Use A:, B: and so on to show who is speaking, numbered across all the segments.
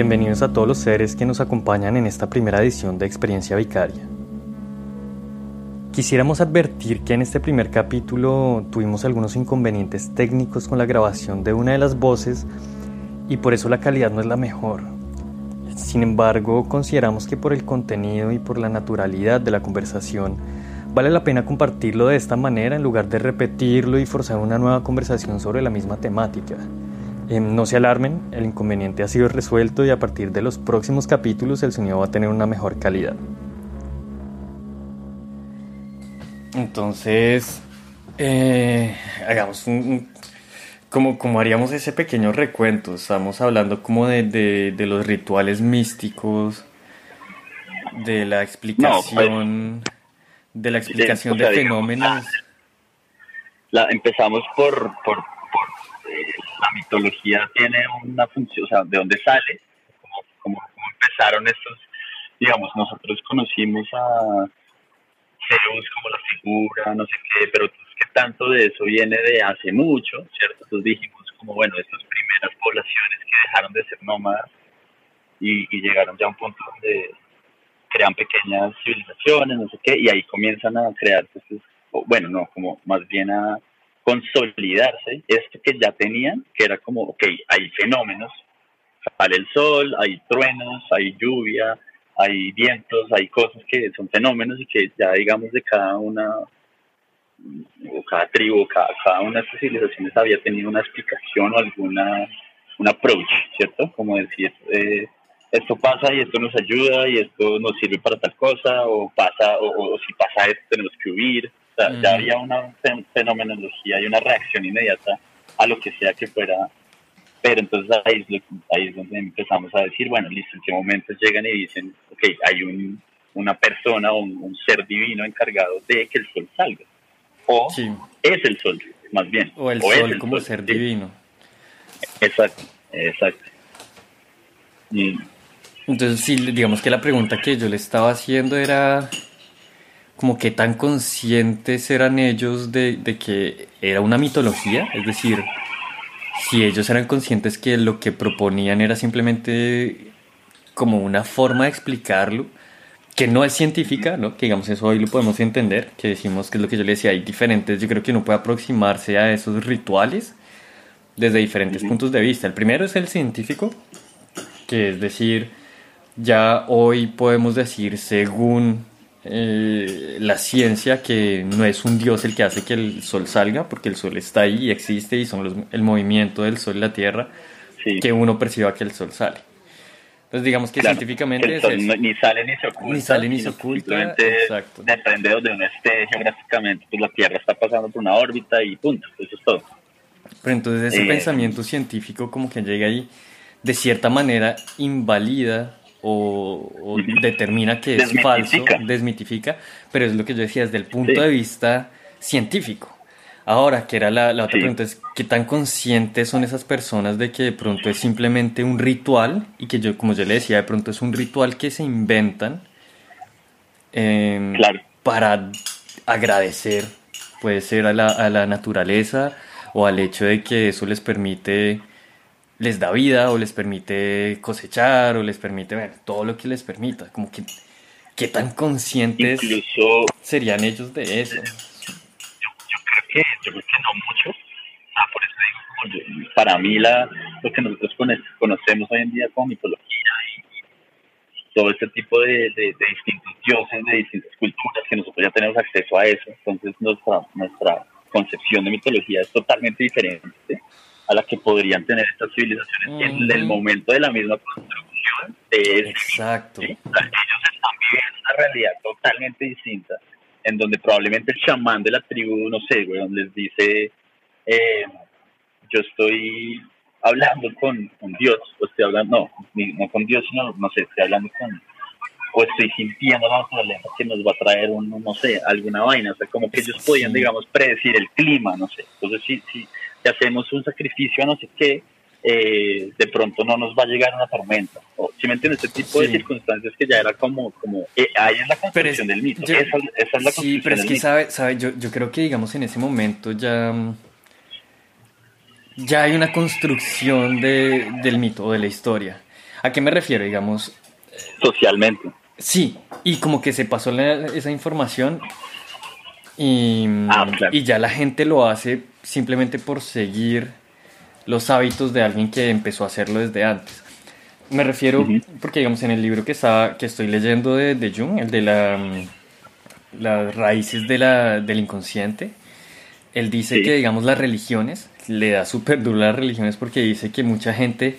A: Bienvenidos a todos los seres que nos acompañan en esta primera edición de Experiencia Vicaria. Quisiéramos advertir que en este primer capítulo tuvimos algunos inconvenientes técnicos con la grabación de una de las voces y por eso la calidad no es la mejor. Sin embargo, consideramos que por el contenido y por la naturalidad de la conversación, vale la pena compartirlo de esta manera en lugar de repetirlo y forzar una nueva conversación sobre la misma temática. Em, no se alarmen, el inconveniente ha sido resuelto y a partir de los próximos capítulos el sonido va a tener una mejor calidad. Entonces, eh, hagamos un, como, como haríamos ese pequeño recuento. Estamos hablando como de, los rituales místicos, de la explicación,
B: pues,
A: de la explicación de, fenómenos.
B: La, empezamos por, por la mitología tiene una función, o sea, de dónde sale, cómo, empezaron estos, digamos, nosotros conocimos a Zeus como la figura, no sé qué, pero es que tanto de eso viene de hace mucho, ¿cierto? Entonces dijimos como, bueno, estas primeras poblaciones que dejaron de ser nómadas y, llegaron ya a un punto donde crean pequeñas civilizaciones, no sé qué, y ahí comienzan a crear, pues, bueno, no, como más bien a consolidarse esto que ya tenían, que era como, ok, hay fenómenos, sale el sol, hay truenos, hay lluvia, hay vientos, hay cosas que son fenómenos y que ya digamos de cada una, o cada tribu, cada, cada una de estas civilizaciones había tenido una explicación o alguna, un approach, ¿cierto? Como decir, eh, esto pasa y esto nos ayuda y esto nos sirve para tal cosa, o pasa, o si pasa esto tenemos que huir, ya había una fenomenología y una reacción inmediata a lo que sea que fuera. Pero entonces ahí es, ahí es donde empezamos a decir, bueno, listo, en qué momento llegan y dicen, ok, hay un, una persona o un, ser divino encargado de que el sol salga. O es el sol, más bien.
A: O el sol como ser divino.
B: Exacto, exacto.
A: Entonces, sí, digamos que la pregunta que yo le estaba haciendo era como que tan conscientes eran ellos de, que era una mitología, es decir, si ellos eran conscientes que lo que proponían era simplemente como una forma de explicarlo, que no es científica, ¿no? Que digamos eso hoy lo podemos entender, que decimos que es lo que yo le decía, hay diferentes, yo creo que uno puede aproximarse a esos rituales desde diferentes puntos de vista. El primero es el científico, que es decir, ya hoy podemos decir según eh, la ciencia que no es un dios el que hace que el sol salga, porque el sol está ahí y existe y son el movimiento del sol y la tierra que uno perciba que el sol sale. Entonces digamos que científicamente
B: ni sale ni se oculta.
A: Ni sale ni se oculta.
B: Exacto. Depende de donde uno esté geográficamente, pues la Tierra está pasando por una órbita y punto, eso es todo.
A: Pero entonces ese
B: eh,
A: pensamiento científico como que llega ahí, de cierta manera invalida o, determina que es falso, desmitifica, pero es lo que yo decía desde el punto de vista científico. Ahora, que era la, otra pregunta, es qué tan conscientes son esas personas de que de pronto es simplemente un ritual y que yo, como yo le decía, de pronto es un ritual que se inventan em, para agradecer, puede ser a la, a la naturaleza o al hecho de que eso les permite les da vida o les permite cosechar o les permite ver todo lo que les permita. Como que, ¿qué tan conscientes serían ellos de eso?
B: Yo, creo, que, yo creo que no mucho. Ah, por eso digo, para mí la, lo que nosotros conocemos hoy en día como mitología y, todo este tipo de, de, de, distintos dioses, de distintas culturas, que nosotros ya tenemos acceso a eso. Entonces nuestra, nuestra concepción de mitología es totalmente diferente a la que podrían tener estas civilizaciones en el momento de la misma construcción de
A: Exacto.
B: Ellos están viviendo una realidad totalmente distinta, en donde probablemente el chamán de la tribu, no sé, les dice, eh, yo estoy hablando con, Dios, o estoy hablando, no, no con Dios, sino, no sé, estoy hablando con, o estoy sintiendo la naturaleza que nos va a traer un, no sé, alguna vaina, o sea, como que ellos podían, digamos, predecir el clima, no sé, entonces sí, sí, si hacemos un sacrificio a no sé qué, eh, de pronto no nos va a llegar una tormenta. O, si me entiendes, este tipo de circunstancias que ya era como, como eh, ahí es la construcción del mito. esa, es la construcción
A: sí, pero es que, sabe, sabe yo, yo creo que, digamos, en ese momento ya, ya hay una construcción de, del mito o de la historia. ¿A qué me refiero, digamos?
B: Socialmente.
A: Sí, y como que se pasó esa información y,
B: Ah, claro.
A: y ya la gente lo hace simplemente por seguir los hábitos de alguien que empezó a hacerlo desde antes. Me refiero, porque digamos en el libro que, estaba, que estoy leyendo de, de Jung, el de la, mm, las raíces de la, del inconsciente, él dice
B: Sí.
A: que digamos las religiones, le da súper duro a las religiones porque dice que mucha gente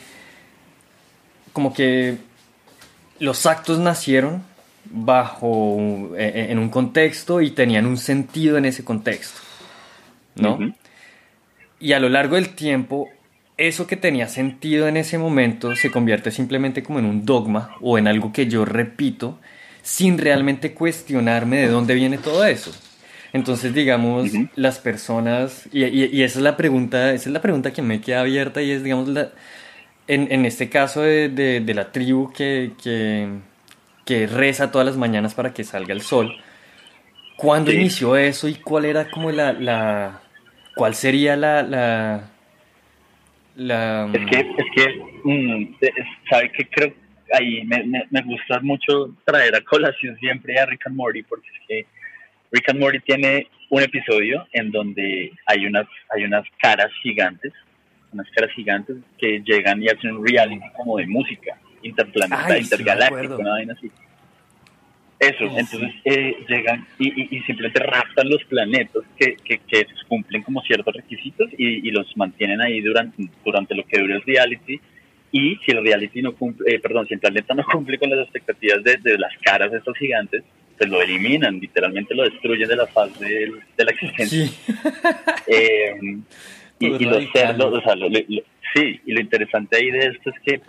A: como que los actos nacieron bajo eh, en un contexto y tenían un sentido en ese contexto, ¿no?
B: Ujú.
A: Y a lo largo del tiempo, eso que tenía sentido en ese momento se convierte simplemente como en un dogma o en algo que yo repito sin realmente cuestionarme de dónde viene todo eso. Entonces, digamos,
B: Ujú.
A: las personas, y, y- y esa es la pregunta, esa es la pregunta que me queda abierta y es, digamos, la, en, en este caso de, de- de la tribu que, que, que reza todas las mañanas para que salga el sol, ¿cuándo
B: Sí.
A: inició eso y cuál era como la, la cuál sería la, la, la
B: Es que, es que, mm, es- ¿sabe que Creo, ahí me, me, me gusta mucho traer a colación siempre a Rick and Morty, porque es que Rick and Morty tiene un episodio en donde hay unas, hay unas caras gigantes, unas caras gigantes que llegan y hacen un reality como de música interplanetaria,
A: Ay, sí, acuerdo.
B: una vaina así. Eso,
A: Sí,
B: entonces eh, llegan y, y, y simplemente raptan los planetas que, que, que cumplen como ciertos requisitos y, y los mantienen ahí durante, durante lo que dura el reality. Y si el reality no cumple, eh, perdón, si el planeta no cumple con las expectativas de, de las caras de estos gigantes, pues lo eliminan, literalmente lo destruyen de la faz de, de la existencia.
A: sí,
B: Eh, y, y los cerdos, o sea, lo- lo- lo- sí, y lo interesante ahí de esto es que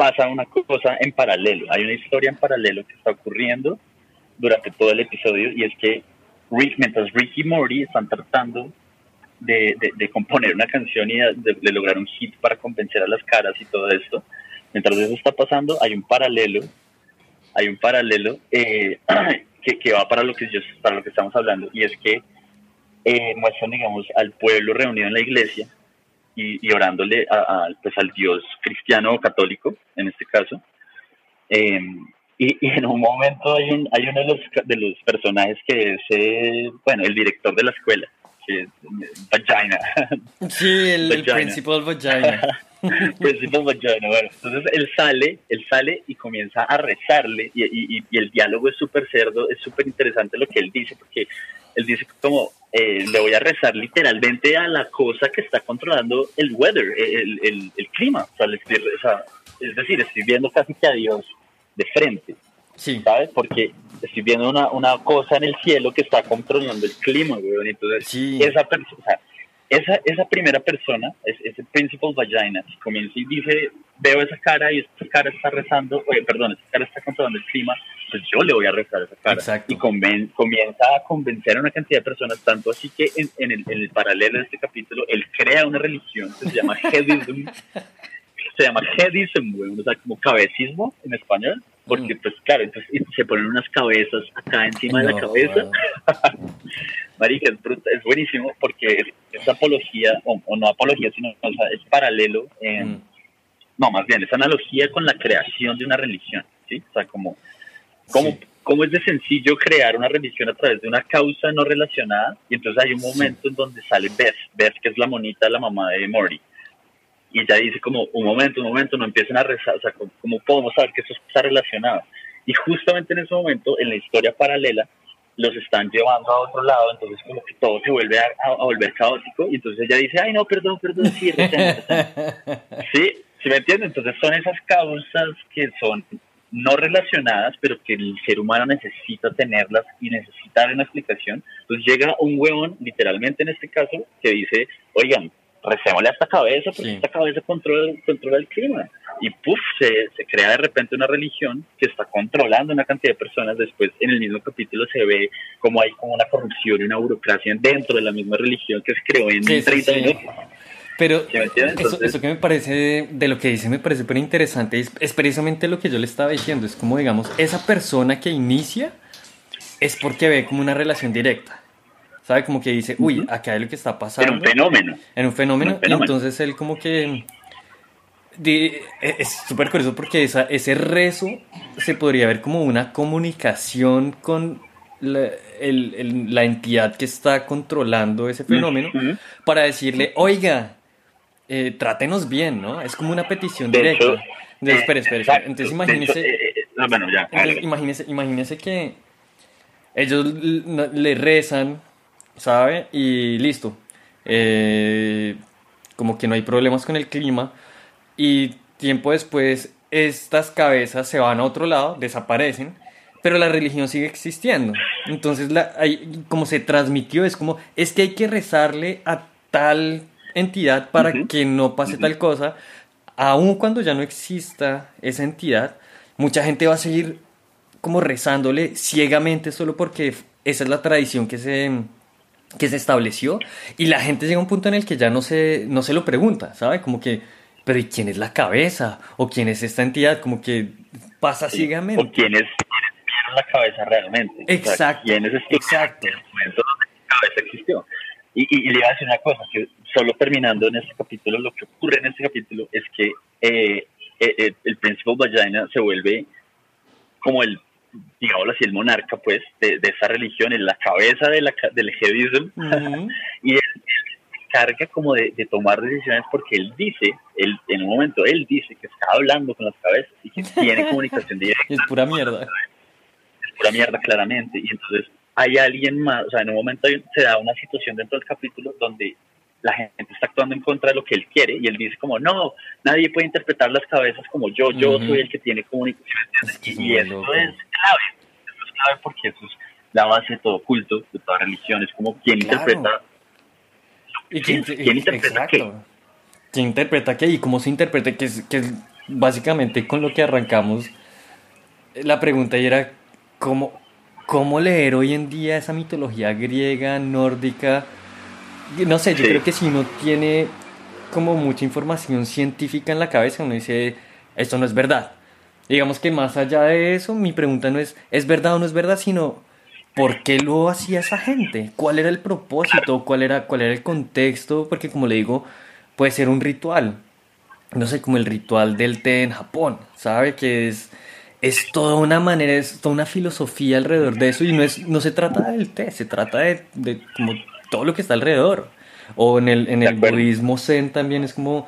B: pasa una cosa en paralelo. Hay una historia en paralelo que está ocurriendo durante todo el episodio y es que Rick, mientras Rick y Morty están tratando de, de- de componer una canción y de, de lograr un hit para convencer a las caras y todo esto, mientras eso está pasando, hay un paralelo, hay un paralelo eh, que, que va para lo que yo, para lo que estamos hablando y es que eh, muestran, digamos, al pueblo reunido en la iglesia y, y orándole a, a, pues, al Dios cristiano o católico, en este caso. Eh, y, y, en un momento hay, un, hay uno de los, de los personajes que es, eh, bueno, el director de la escuela, que es Vagina.
A: sí, el, el
B: Vagina.
A: principal vagina.
B: Principal Vagina, bueno, entonces él sale, él sale y comienza a rezarle y, y, y el diálogo es súper cerdo, es súper interesante lo que él dice, porque él dice como, eh, le voy a rezar literalmente a la cosa que está controlando el weather, el, el, el clima, o sea, le estoy- o sea, es decir, estoy viendo casi que a Dios de frente,
A: Sí,
B: ¿sabes? Porque estoy viendo una, una cosa en el cielo que está controlando el clima, weón. Entonces,
A: Sí.
B: esa persona, o sea, esa, esa primera persona, es- ese principal vagina, que comienza y dice, veo esa cara y esta cara está rezando, oye, perdón, esta cara está controlando el clima, pues yo le voy a rezar a esa cara.
A: Exacto.
B: Y conven- comienza a convencer a una cantidad de personas, tanto así que en, en el, en el paralelo de este capítulo, él crea una religión que se llama Headism, se llama Headism, güey, o sea, como cabecismo en español, porque
A: Mm.
B: pues claro, entonces se ponen unas cabezas acá encima de la
A: No,
B: cabeza,
A: wow.
B: marica, es, bruta- es buenísimo porque es, apología, o, o no apología, sino o sea, es paralelo, en,
A: Mm.
B: no, más bien, es analogía con la creación de una religión, ¿sí? O sea, como, como,
A: Sí.
B: cómo es de sencillo crear una religión a través de una causa no relacionada, y entonces hay un
A: Sí.
B: momento en donde sale Beth, Beth que es la monita, la mamá de Morty, y ella dice como, un momento, un momento, no empiecen a rezar, o sea, ¿cómo, cómo podemos saber que eso está relacionado? Y justamente en ese momento, en la historia paralela, los están llevando a otro lado, entonces como que todo se vuelve a, a- a volver caótico, y entonces ella dice, ay no, perdón, perdón, sí, recemos, recemos". Sí, ¿sí me entienden? Entonces son esas causas que son no relacionadas, pero que el ser humano necesita tenerlas y necesita dar una explicación. Entonces llega un huevón, literalmente en este caso, que dice, oigan, recémosle a esta cabeza porque
A: Sí.
B: esta cabeza controla, controla el clima. Y puff, se, se crea de repente una religión que está controlando una cantidad de personas. Después, en el mismo capítulo, se ve como hay como una corrupción y una burocracia dentro de la misma religión que se creó en
A: Sí, sí,
B: 30
A: sí.
B: minutos.
A: Pero eso, eso que me parece, de, lo que dice, me parece súper interesante. Es, es precisamente lo que yo le estaba diciendo. Es como, digamos, esa persona que inicia es porque ve como una relación directa. ¿Sabe? Como que dice, uy, acá es lo que está pasando.
B: un fenómeno.
A: En un fenómeno.
B: Un fenómeno.
A: Y entonces él como que e, es súper curioso porque esa, ese rezo se podría ver como una comunicación con la, la entidad que está controlando ese fenómeno para decirle, oiga, eh, trátenos bien, ¿no? Es como una petición directa. entonces, espere, espere, Entonces, imagínese, eh, eh, bueno, ya, imagínese, imagínese que ellos le rezan, ¿sabe? Y listo. como que no hay problemas con el clima. Y tiempo después, estas cabezas se van a otro lado, desaparecen pero la religión sigue existiendo. Entonces, la, como se transmitió, es como, es que hay que rezarle a tal entidad para que no pase tal cosa, aun cuando ya no exista esa entidad, mucha gente va a seguir como rezándole ciegamente solo porque esa es la tradición que se, que se estableció y la gente llega a un punto en el que ya no se, no se lo pregunta, ¿sabe? Como que, pero ¿y quién es la cabeza? ¿O quién es esta entidad? Como que pasa ciegamente.
B: ¿O quién es, la cabeza realmente?
A: Exacto.
B: ¿Quién es este exacto. en el momento donde la cabeza existió? Y, y, le iba a decir una cosa, que solo terminando en este capítulo, lo que ocurre en este capítulo es que eh, eh, eh el príncipe Vagina se vuelve como el, digámoslo así, el monarca, pues, de, de esa religión, en la cabeza de la, del jevismo, y él, se encarga como de, de, tomar decisiones porque él dice, él, en un momento, él dice que está hablando con las cabezas y que tiene comunicación directa.
A: es pura mierda.
B: Es pura mierda, claramente, y entonces hay alguien más, o sea, en un momento se da una situación dentro del capítulo donde la gente está actuando en contra de lo que él quiere y él dice como, no, nadie puede interpretar las cabezas como yo, yo soy el que tiene comunicación. y, eso es clave, eso es clave porque eso es la base de todo culto, de toda religión, es como quién interpreta.
A: ¿Y quién, interpreta qué? ¿Quién interpreta qué? Y cómo se interpreta, que es, que es básicamente con lo que arrancamos la pregunta era cómo, cómo leer hoy en día esa mitología griega, nórdica. No sé, yo creo que si uno tiene como mucha información científica en la cabeza, uno dice, esto no es verdad. Digamos que más allá de eso, mi pregunta no es, ¿es verdad o no es verdad? Sino, ¿por qué lo hacía esa gente? ¿Cuál era el propósito? ¿Cuál era, cuál era el contexto? Porque como le digo, puede ser un ritual. No sé, como el ritual del té en Japón, ¿sabe? Que es es toda una manera, es toda una filosofía alrededor de eso y no, es, no se trata del té, se trata de, de como todo lo que está alrededor. O en el, en el budismo zen también es como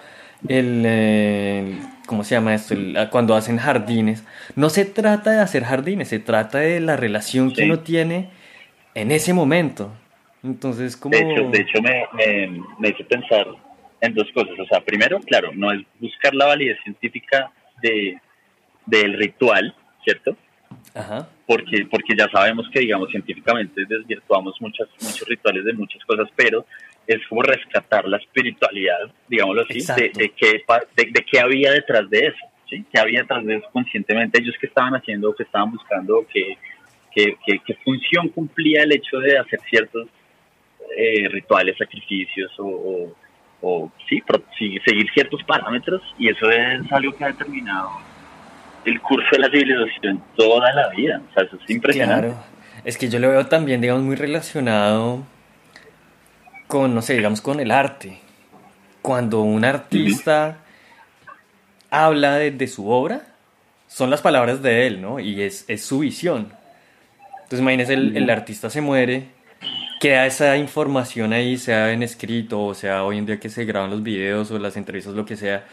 A: el, ¿cómo se llama esto? cuando hacen jardines. No se trata de hacer jardines, se trata de la relación que uno tiene en ese momento. Entonces, como...
B: De hecho, de hecho me, me, me hizo pensar en dos cosas. O sea, primero, claro, no es buscar la validez científica de del ritual, ¿cierto? Ajá. Porque, porque ya sabemos que, digamos, científicamente desvirtuamos muchas, muchos rituales de muchas cosas, pero es como rescatar la espiritualidad, digámoslo así, de, de, qué, de, qué había detrás de eso, ¿sí? ¿Qué había detrás de eso conscientemente? Ellos que estaban haciendo, que estaban buscando, qué, qué, qué, función cumplía el hecho de hacer ciertos eh, rituales, sacrificios o, o, sí, seguir ciertos parámetros y eso es algo que ha determinado el curso de la civilización toda la vida. O sea, eso es impresionante. Claro.
A: Es que yo lo veo también, digamos, muy relacionado con, no sé, digamos, con el arte. Cuando un artista habla de, su obra, son las palabras de él, ¿no? Y es, es su visión. Entonces, imagínese, el, el, artista se muere, queda esa información ahí, sea en escrito, o sea hoy en día que se graban los videos o las entrevistas, lo que sea.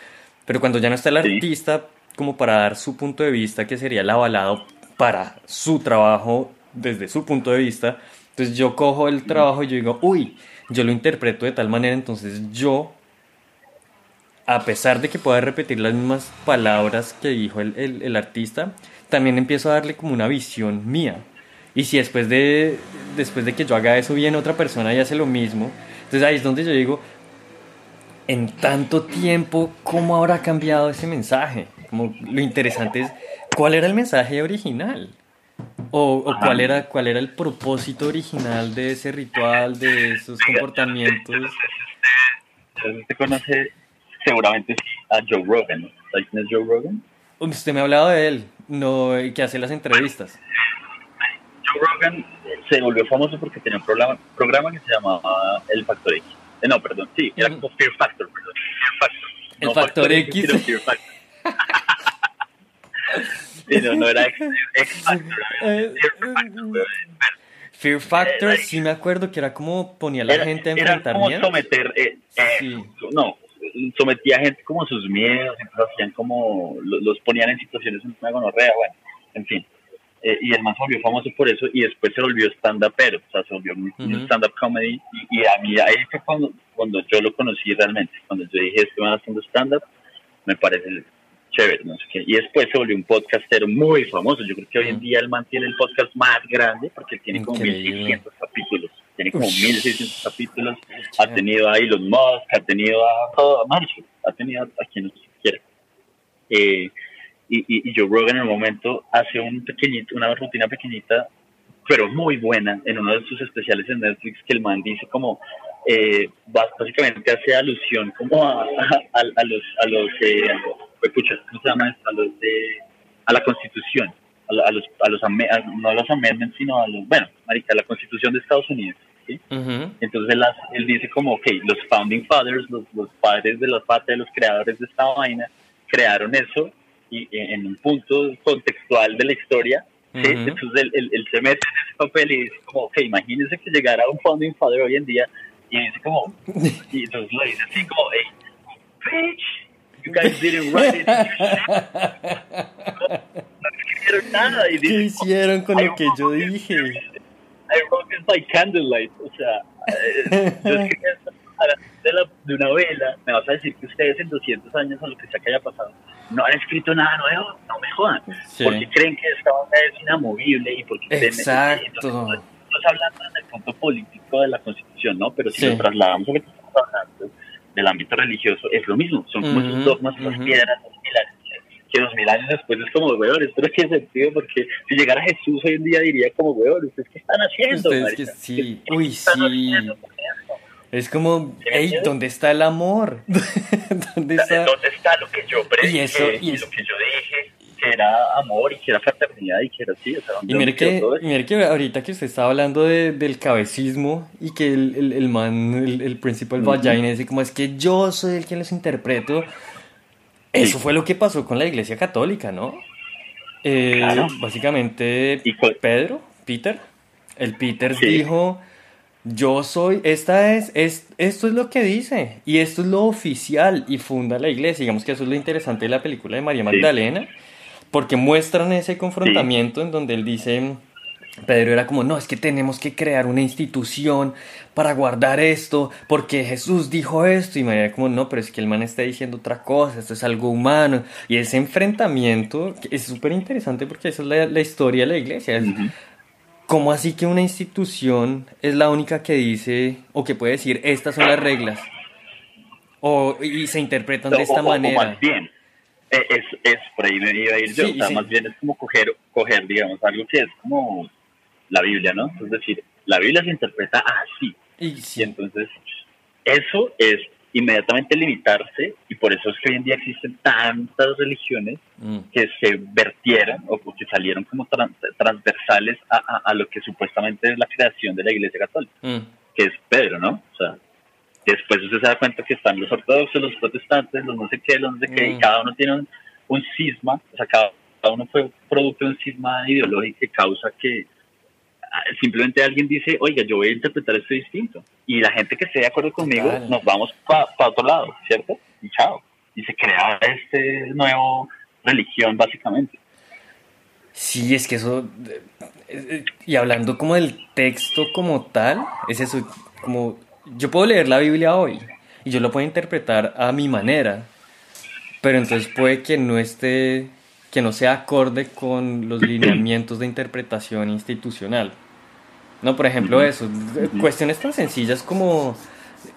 A: Pero cuando ya no está el artista, como para dar su punto de vista, que sería el avalado para su trabajo desde su punto de vista. Entonces yo cojo el trabajo y yo digo, uy, yo lo interpreto de tal manera, entonces yo, a pesar de que pueda repetir las mismas palabras que dijo el, el, artista, también empiezo a darle como una visión mía. Y si después de, después de que yo haga eso viene otra persona y hace lo mismo, entonces ahí es donde yo digo, en tanto tiempo, ¿cómo habrá cambiado ese mensaje? Como lo interesante es cuál era el mensaje original. O, cuál era cuál era el propósito original de ese ritual, de esos comportamientos.
B: Usted conoce seguramente a Joe Rogan, ¿no? ¿Sabes quién es Joe Rogan?
A: Usted me ha hablado de él, no, que hace las entrevistas.
B: Joe Rogan se volvió famoso porque tenía un programa, programa que se llamaba El Factor X. Eh, no, perdón, sí, era como Fear Factor, perdón, Fear Factor
A: El factor X.
B: Fear Factor. sí, no, no era X, X Factor.
A: Eh,
B: Fear Factor.
A: Fear Factor,
B: Eh,
A: sí me acuerdo que era como ponía a la
B: Era,
A: gente a
B: era
A: enfrentar
B: como
A: miedo.
B: someter, eh, eh,
A: Sí.
B: no, sometía a gente como sus miedos, entonces hacían como, lo- los ponían en situaciones en una gonorrea, bueno, en fin. Eh, y el se volvió famoso por eso y después se volvió stand-up, pero, o sea, se volvió un, un
A: Ujú.
B: stand-up comedy y, y a mí ahí fue cuando, cuando yo lo conocí realmente, cuando yo dije, man haciendo stand-up, me parece chévere, no sé qué. Y después se volvió un podcastero muy famoso, yo creo que hoy en
A: Mm.
B: día el man tiene el podcast más grande porque tiene como
A: Increíble.
B: 1600 capítulos, tiene como
A: Ush.
B: 1600 capítulos, ha tenido a Elon Musk, ha tenido a todo, a Marshall, ha tenido a quien quiera. Eh, y, y, y Joe Rogan en un momento hace un pequeñito, una rutina pequeñita, pero muy buena, en uno de sus especiales en Netflix, que el man dice como, eh, básicamente hace alusión como a, a, a los, a los, eh, escucha, ¿cómo se llama esto? A los de, a la constitución, a, a los, a los, a- no a los amendments, sino a los, bueno, marica, a la constitución de Estados Unidos, ¿sí?
A: Ujú.
B: Entonces él, él dice como, ok, los founding fathers, los, los padres de la patria, los creadores de esta vaina, crearon eso y en un punto contextual de la historia, ¿sí?
A: Ujú.
B: entonces él, él- él se mete en ese papel y dice como, ok, imagínense que llegara un founding father hoy en día y dice como, y entonces lo dice así como, hey, bitch, you guys didn't write it, no nada y
A: ¿Qué hicieron con lo que yo dije?
B: I wrote this by candlelight. O sea, yo escribí a la- de, la, de una vela. Me vas a decir que ustedes en 200 años o lo que sea que haya pasado no han escrito nada nuevo. No me jodan.
A: Sí.
B: Porque creen que esta onda es inamovible y porque ustedes-
A: Exacto.
B: estamos hablando en el punto político de la constitución, ¿no? Pero si
A: Sí.
B: lo trasladamos a lo que estamos hablando del ámbito religioso, es lo mismo. Son como esos dogmas, esas
A: ujú.
B: piedras, esos pilares que dos mil años después es como, weón, esto no tiene sentido porque si llegara Jesús hoy en día diría como, weón, ¿ustedes qué están haciendo?
A: Ustedes que sí,
B: ¿Qué-
A: uy, sí.
B: haciendo?
A: Es como,
B: ¿Sí me
A: hey? ¿dónde está el amor? ¿Dónde está?
B: ¿Dónde está lo que yo
A: Y
B: y,
A: eso- y es-
B: lo que yo dije? Que era amor y que era fraternidad y que era así. O sea, ¿dónde
A: Y mire que, mire que ahorita que usted estaba hablando de- del cabecismo y que el, el, el man, el, el principal
B: Ujú.
A: Vagina dice como es que yo soy el que los interpreto. Eso
B: Sí.
A: fue lo que pasó con la iglesia católica, ¿no? Eh,
B: Claro.
A: Básicamente, Pedro, Peter, el Peter
B: Sí.
A: dijo, yo soy, esta es, es, esto es lo que dice y esto es lo oficial y funda la iglesia. Digamos que eso es lo interesante de la película de María
B: Sí.
A: Porque muestran ese confrontamiento en donde él dice, Pedro era como, no, es que tenemos que crear una institución para guardar esto, porque Jesús dijo esto, y María como, no, pero es que el man está diciendo otra cosa, esto es algo humano, y ese enfrentamiento es súper interesante porque esa es la, la historia de la iglesia, es,
B: Ujú.
A: ¿Cómo así que una institución es la única que dice o que puede decir estas son las reglas? O, y se interpretan de
B: O-
A: esta
B: o- o
A: manera.
B: más bien, es, es por ahí me iba a ir yo.
A: Sí,
B: o sea,
A: sí.
B: más bien es como coger, coger, digamos, algo que es como la Biblia, ¿no? Es decir, la Biblia se interpreta así.
A: Y
B: entonces, eso es inmediatamente limitarse, y por eso es que hoy en día existen tantas religiones
A: mm,
B: que se vertieron o que salieron como tran- transversales a, a- a lo que supuestamente es la creación de la Iglesia Católica,
A: mm,
B: que es Pedro, ¿no? O sea, después usted se da cuenta que están los ortodoxos, los protestantes, los no sé qué, los no sé qué, y
A: Mm.
B: cada uno tiene un, un cisma, o sea, cada, cada uno fue producto de un cisma ideológico que causa que ah, simplemente alguien dice, oiga, yo voy a interpretar esto distinto. Y la gente que esté de acuerdo conmigo, nos vamos para otro lado, ¿cierto? Y chao. Y se crea este nuevo religión, básicamente.
A: Sí, es que eso, eh, eh, y hablando como del texto como tal, es eso, como yo puedo leer la Biblia hoy y yo lo puedo interpretar a mi manera, pero entonces puede que no esté, que no sea acorde con los lineamientos de interpretación institucional. No, por ejemplo, eso, cuestiones tan sencillas como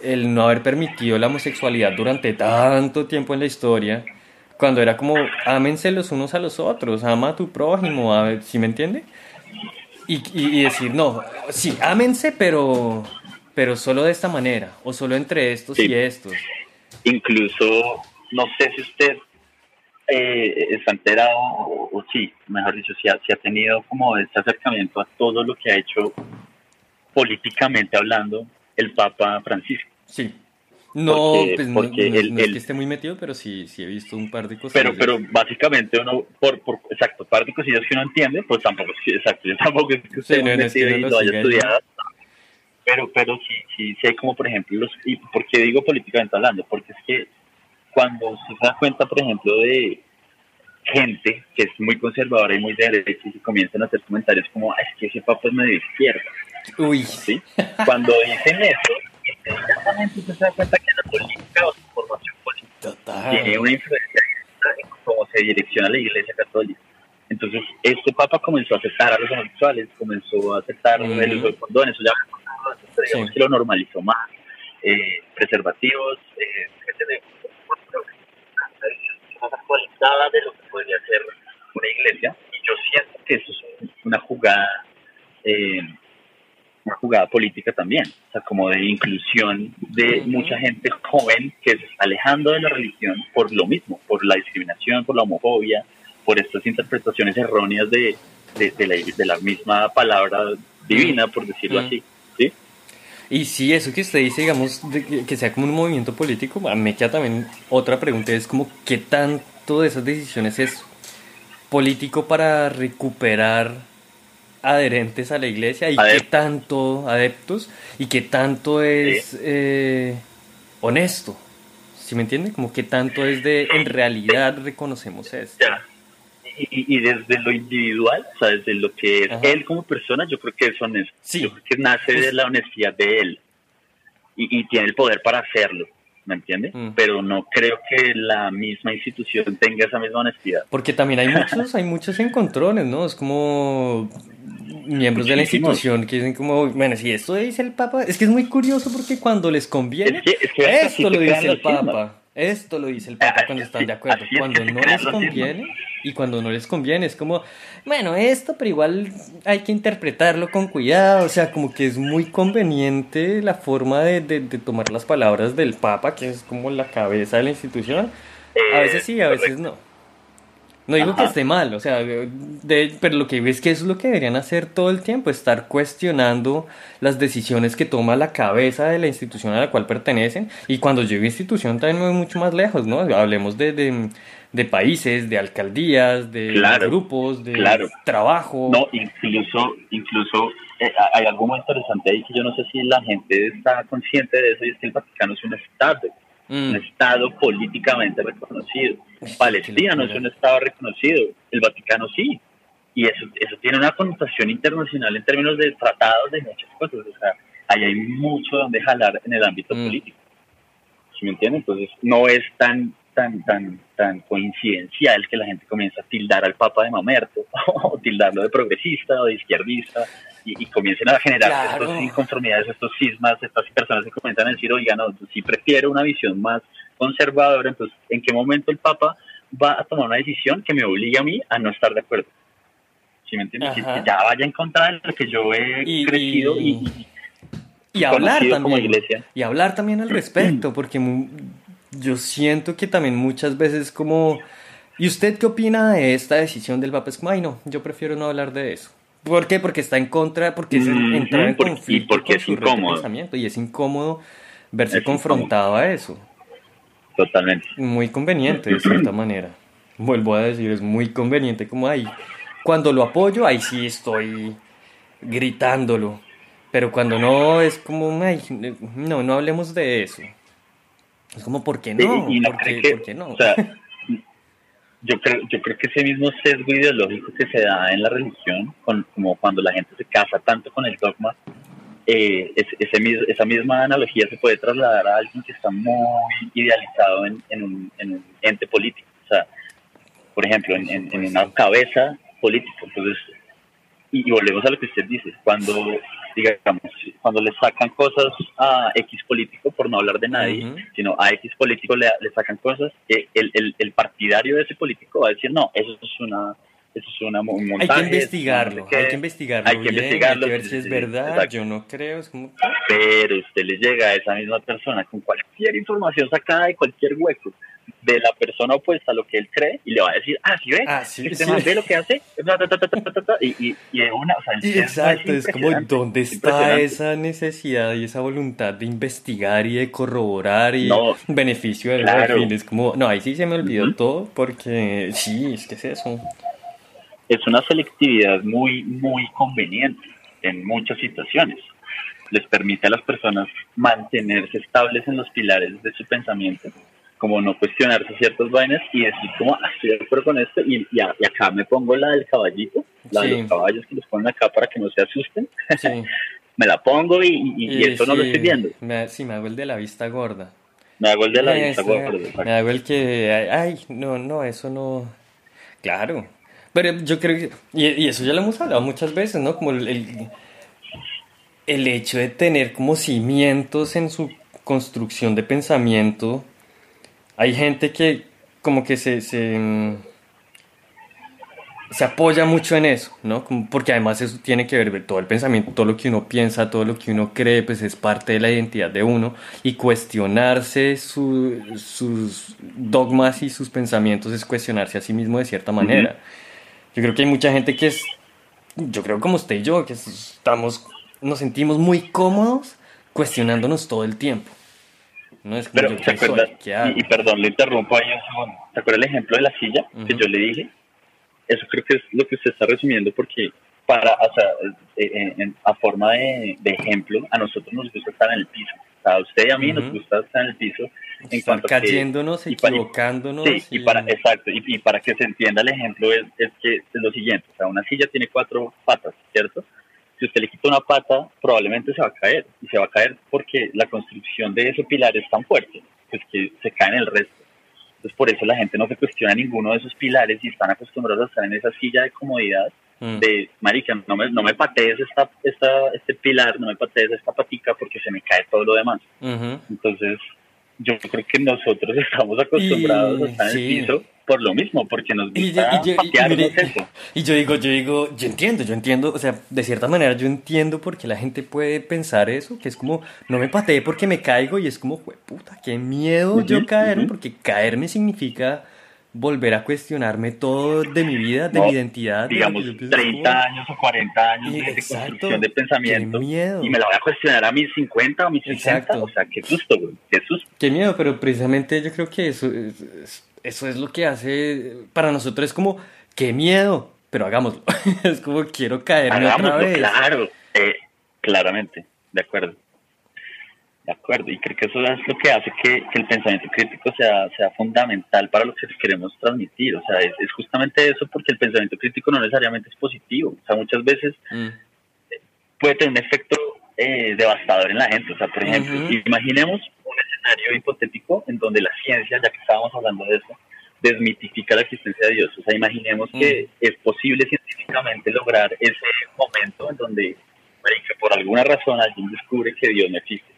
A: el no haber permitido la homosexualidad durante tanto tiempo en la historia, cuando era como, ámense los unos a los otros, ama a tu prójimo, a ver, ¿sí me entiende? Y, y- y decir, no, sí, ámense, pero, pero solo de esta manera, o solo entre estos
B: Sí.
A: y estos.
B: Incluso, no sé si usted eh, está enterado, o, o sí, mejor dicho, si ha, si ha tenido como este acercamiento a todo lo que ha hecho políticamente hablando el Papa Francisco.
A: Sí, No, pues no, es que esté muy metido, pero sí, sí he visto un par de cosas.
B: Pero, pero básicamente uno, por, por exacto, par de cosillas que uno entiende, pues tampoco, exacto, yo tampoco es que usted muy metido y lo haya estudiado. Pero, pero sí, sí sé como, por ejemplo, los, y por qué digo políticamente hablando, porque es que cuando se da cuenta, por ejemplo, de gente que es muy conservadora y muy de derecha y comienzan a hacer comentarios como, es que ese papá es medio izquierda.
A: Uy.
B: ¿Sí? Cuando dicen eso, inmediatamente se da cuenta que la política o su formación política tiene una influencia en cómo se direcciona la iglesia católica. Entonces, este papa comenzó a aceptar a los homosexuales, comenzó a aceptar el uso de condones, eso ya digamos que lo normalizó más. Eh, preservativos, eh, más actualizada de lo que podría ser una iglesia. Y yo siento que eso es una jugada eh, una jugada política también, o sea, como de inclusión de mucha gente joven que se está alejando de la religión por lo mismo, por la discriminación, por la homofobia, por estas interpretaciones erróneas de, de, la, misma palabra divina, por decirlo así.
A: Y si eso que usted dice, digamos, que, sea como un movimiento político, me queda también otra pregunta, es como, ¿qué tanto de esas decisiones es político para recuperar adherentes a la iglesia y qué tanto adeptos y qué tanto es eh, honesto. ¿Sí me entiende? Como qué tanto es de en realidad reconocemos esto.
B: Y, desde lo individual, o sea, desde lo que es él como persona, yo creo que es honesto. Yo creo que nace de la honestidad de él y, tiene el poder para hacerlo. ¿me entiende? Mm. Pero no creo que la misma institución tenga esa misma honestidad.
A: Porque también hay muchos, hay muchos encontrones, ¿no? Es como miembros de la institución que dicen como, bueno, si esto dice el Papa, es que es muy curioso porque cuando les conviene, esto lo dice el Papa. Esto lo dice el Papa cuando están de acuerdo. Cuando no les conviene y cuando no les conviene es como, bueno, esto, pero igual hay que interpretarlo con cuidado. O sea, como que es muy conveniente la forma de, de, tomar las palabras del Papa, que es como la cabeza de la institución. A veces sí, a veces no. No digo que esté mal, o sea, pero lo que ves que eso es lo que deberían hacer todo el tiempo, estar cuestionando las decisiones que toma la cabeza de la institución a la cual pertenecen. Y cuando llego a institución también me voy mucho más lejos, ¿no? Hablemos de, de, países, de alcaldías, de grupos, de trabajo.
B: No, incluso, incluso eh, hay algo muy interesante ahí que yo no sé si la gente está consciente de eso y es que el Vaticano es un Estado un mm. Estado políticamente reconocido. Palestina no es un Estado reconocido, el Vaticano sí. Y eso, eso tiene una connotación internacional en términos de tratados, de muchas cosas. O sea, ahí hay mucho donde jalar en el ámbito mm. político. ¿Sí me entienden? Entonces, no es tan tan tan tan coincidencial que la gente comienza a tildar al Papa de mamerto o tildarlo de progresista o de izquierdista y, comiencen a generar estas inconformidades, estos sismas, estas personas que comienzan a decir, oiga, no, si prefiero una visión más conservadora, entonces, ¿en qué momento el Papa va a tomar una decisión que me obligue a mí a no estar de acuerdo? ¿Sí me entiendes? Que ya vaya en contra de lo que yo he crecido y,
A: y, hablar también. Y hablar también al respecto, porque yo siento que también muchas veces como... ¿Y usted qué opina de esta decisión del Papa? Es como, ay no, yo prefiero no hablar de eso. ¿Por qué? Porque está en contra, porque es entrar en conflicto
B: porque es incómodo.
A: pensamiento y es incómodo verse confrontado a eso.
B: Totalmente.
A: Muy conveniente, de cierta manera. Vuelvo a decir, es muy conveniente como ahí. Cuando lo apoyo, ahí sí estoy gritándolo. Pero cuando no, es como, ay, no, no hablemos de eso. Es como, ¿por qué no? ¿Por, qué, no?
B: yo creo, yo creo que ese mismo sesgo ideológico que se da en la religión, como cuando la gente se casa tanto con el dogma, eh, ese, esa misma analogía se puede trasladar a alguien que está muy idealizado en, en, un, en un, ente político, o sea, por ejemplo, en, en una cabeza política. Entonces, y, volvemos a lo que usted dice, cuando, digamos, cuando le sacan cosas a X político, por no hablar de nadie, sino a X político le, le sacan cosas, que el, el, el, partidario de ese político va a decir, no, eso es una... Eso es una
A: montaje, hay que investigarlo, hay que investigarlo, hay que investigarlo, hay que ver si es verdad, yo no creo, es como...
B: Pero usted le llega a esa misma persona con cualquier información sacada de cualquier hueco, de la persona opuesta a lo que él cree y le va a decir, ah, sí ve,
A: Ah, sí,
B: este
A: sí.
B: ve lo que hace, y, y, y de una, o sea,
A: Y Exacto, es como dónde está esa necesidad y esa voluntad de investigar y de corroborar y
B: No,
A: beneficio de
B: claro.
A: fin. Es como, no, ahí sí se me olvidó todo porque sí, es que es eso.
B: es una selectividad muy, muy conveniente en muchas situaciones. Les permite a las personas mantenerse estables en los pilares de su pensamiento, como no cuestionarse ciertas vainas y decir como, ah, estoy de acuerdo con esto y, y a- y acá me pongo la del caballito, la de los caballos que los ponen acá para que no se asusten,
A: Sí.
B: me la pongo y, y- eso no lo estoy viendo.
A: Me, sí, me hago el de la vista gorda.
B: Me hago el de la vista gorda.
A: Me hago el que, ay, no, no, eso no. Claro. Pero yo creo que, y, y eso ya lo hemos hablado muchas veces, ¿no? Como el, el, el hecho de tener como cimientos en su construcción de pensamiento. Hay gente que como que se, se, mm, se apoya mucho en eso, ¿no? Como- porque además eso tiene que ver todo el pensamiento, todo lo que uno piensa, todo lo que uno cree, pues es parte de la identidad de uno y cuestionarse su- sus dogmas y sus pensamientos es cuestionarse a sí mismo de cierta manera. Yo creo que hay mucha gente que es, yo creo como usted y yo, que estamos, nos sentimos muy cómodos cuestionándonos todo el tiempo. No es como
B: Pero,
A: yo
B: ¿se
A: qué soy, qué hago.
B: Y, y perdón, le interrumpo ahí un segundo. ¿Se acuerda el ejemplo de la silla que
A: Ujú.
B: yo le dije? Eso creo que es lo que usted está resumiendo porque para, o sea, eh, eh, en- a forma de, de ejemplo, a nosotros nos gusta estar en el piso. O sea, a usted y a mí nos
A: Ujú.
B: gusta estar en el piso en cuanto a que-
A: cayéndonos,
B: y para-
A: equivocándonos.
B: Sí, y para, exacto, y, y para que se entienda el ejemplo es, es que es lo siguiente, o sea, una silla tiene cuatro patas, ¿cierto? Si usted le quita una pata, probablemente se va a caer, y se va a caer porque la construcción de ese pilar es tan fuerte, pues que se cae en el resto. Entonces por eso la gente no se cuestiona ninguno de esos pilares y están acostumbrados a estar en esa silla de comodidad
A: Mm.
B: de, marica, no me, no me patees esta, esta, este pilar, no me patees esta patica porque se me cae todo lo demás. Entonces, yo creo que nosotros estamos acostumbrados
A: Y-
B: a estar en
A: sí.
B: el piso por lo mismo, porque nos
A: Y,
B: gusta
A: yo- y yo- y- y
B: patearnos
A: mire,
B: eso.
A: y yo digo, yo digo, yo entiendo, yo entiendo, o sea, de cierta manera yo entiendo por qué la gente puede pensar eso, que es como, no me patee porque me caigo y es como, puta, qué miedo yo caerme,
B: ujú.
A: porque caerme significa volver a cuestionarme todo de mi vida, de
B: No,
A: mi identidad. de
B: Digamos,
A: pienso,
B: 30 años o 40 años de
A: exacto,
B: construcción de pensamiento.
A: qué miedo.
B: Y me la voy a cuestionar a mis 50 o mis 60.
A: Exacto.
B: O sea, qué susto, güey. Qué susto.
A: Qué miedo, pero precisamente yo creo que eso es, es- eso es lo que hace para nosotros es como, qué miedo, pero hagámoslo. es como quiero caerme otra vez.
B: claro. Eh, claramente, de acuerdo. De acuerdo, y creo que eso es lo que hace que, que el pensamiento crítico sea, sea fundamental para lo que queremos transmitir. O sea, es, es justamente eso porque el pensamiento crítico no necesariamente es positivo. O sea, muchas veces
A: Mm.
B: puede tener un efecto eh, devastador en la gente. O sea, por ejemplo, imaginemos un escenario hipotético en donde la ciencia, ya que estábamos hablando de eso, desmitifica la existencia de Dios. O sea, imaginemos que es posible científicamente lograr ese momento en donde, por alguna razón alguien descubre que Dios no existe.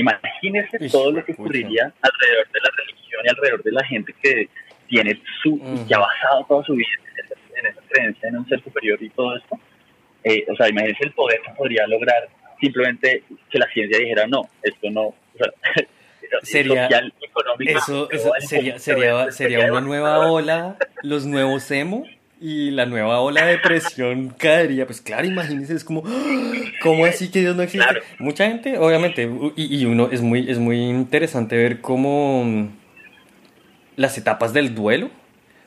B: Imagínese
A: Ish,
B: todo lo que ocurriría alrededor de la religión y alrededor de la gente que tiene su,
A: Ujú.
B: que ha basado toda su vida en esa, en esa creencia en un ser superior y todo esto. Eh, o sea, imagínense el poder que podría lograr simplemente que la ciencia dijera no, esto no, o sea,
A: Sería-
B: social, económico,
A: Eso, sería, sería,
B: es-
A: sería una nueva ola, los nuevos emo y la nueva ola de depresión caería. Pues claro, imagínense, es como. ¿cómo así que Dios no existe?
B: Claro.
A: Mucha gente, obviamente, y, y uno es muy, es muy interesante ver cómo mm, las etapas del duelo,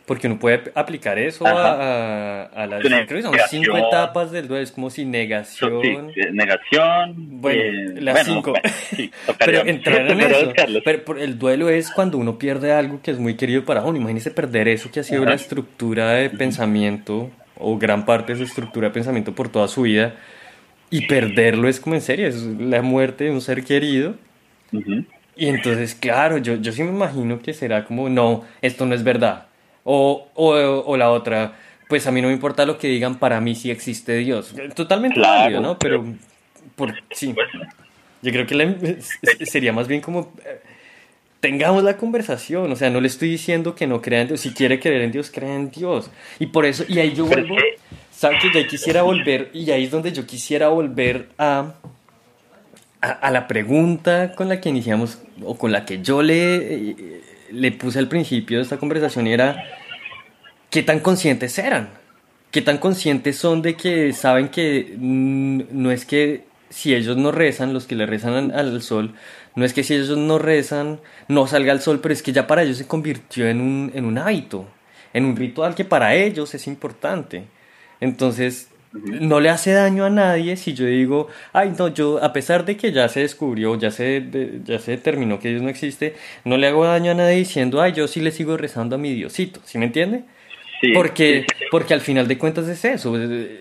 A: porque uno puede aplicar eso a, a, a las creo que son cinco etapas del duelo, es como si negación.
B: sí, negación.
A: Bueno,
B: eh,
A: las cinco.
B: bueno, sí,
A: Pero entrar en eso. Pero el duelo es cuando uno pierde algo que es muy querido para uno. Imagínese perder eso que ha sido
B: Ajá.
A: la estructura de pensamiento o gran parte de su estructura de pensamiento por toda su vida. Y perderlo es como en serio, es la muerte de un ser querido. Y entonces, claro, yo, yo sí me imagino que será como, no, esto no es verdad. O, o, o la otra, pues a mí no me importa lo que digan, para mí sí existe Dios. Totalmente
B: Claro,
A: válido, ¿no? Pero, por, sí. Yo creo que la- sería más bien como eh, tengamos la conversación, o sea, no le estoy diciendo que no crea en Dios, si quiere creer en Dios, crea en Dios. Y por eso, y ahí yo vuelvo, ¿sabes que ya quisiera volver, y ahí es donde yo quisiera volver a, a, a la pregunta con la que iniciamos, o con la que yo le, eh, le puse al principio de esta conversación era qué tan conscientes eran, qué tan conscientes son de que saben que no es que si ellos no rezan, los que le rezan al sol, no es que si ellos no rezan, no salga el sol, pero es que ya para ellos se convirtió en un, en un hábito, en un ritual que para ellos es importante. Entonces, no le hace daño a nadie si yo digo, ay, no, yo, a pesar de que ya se descubrió, ya se, ya se determinó que Dios no existe, no le hago daño a nadie diciendo, ay, yo sí le sigo rezando a mi Diosito, ¿sí me entiende? porque, porque al final de cuentas es eso.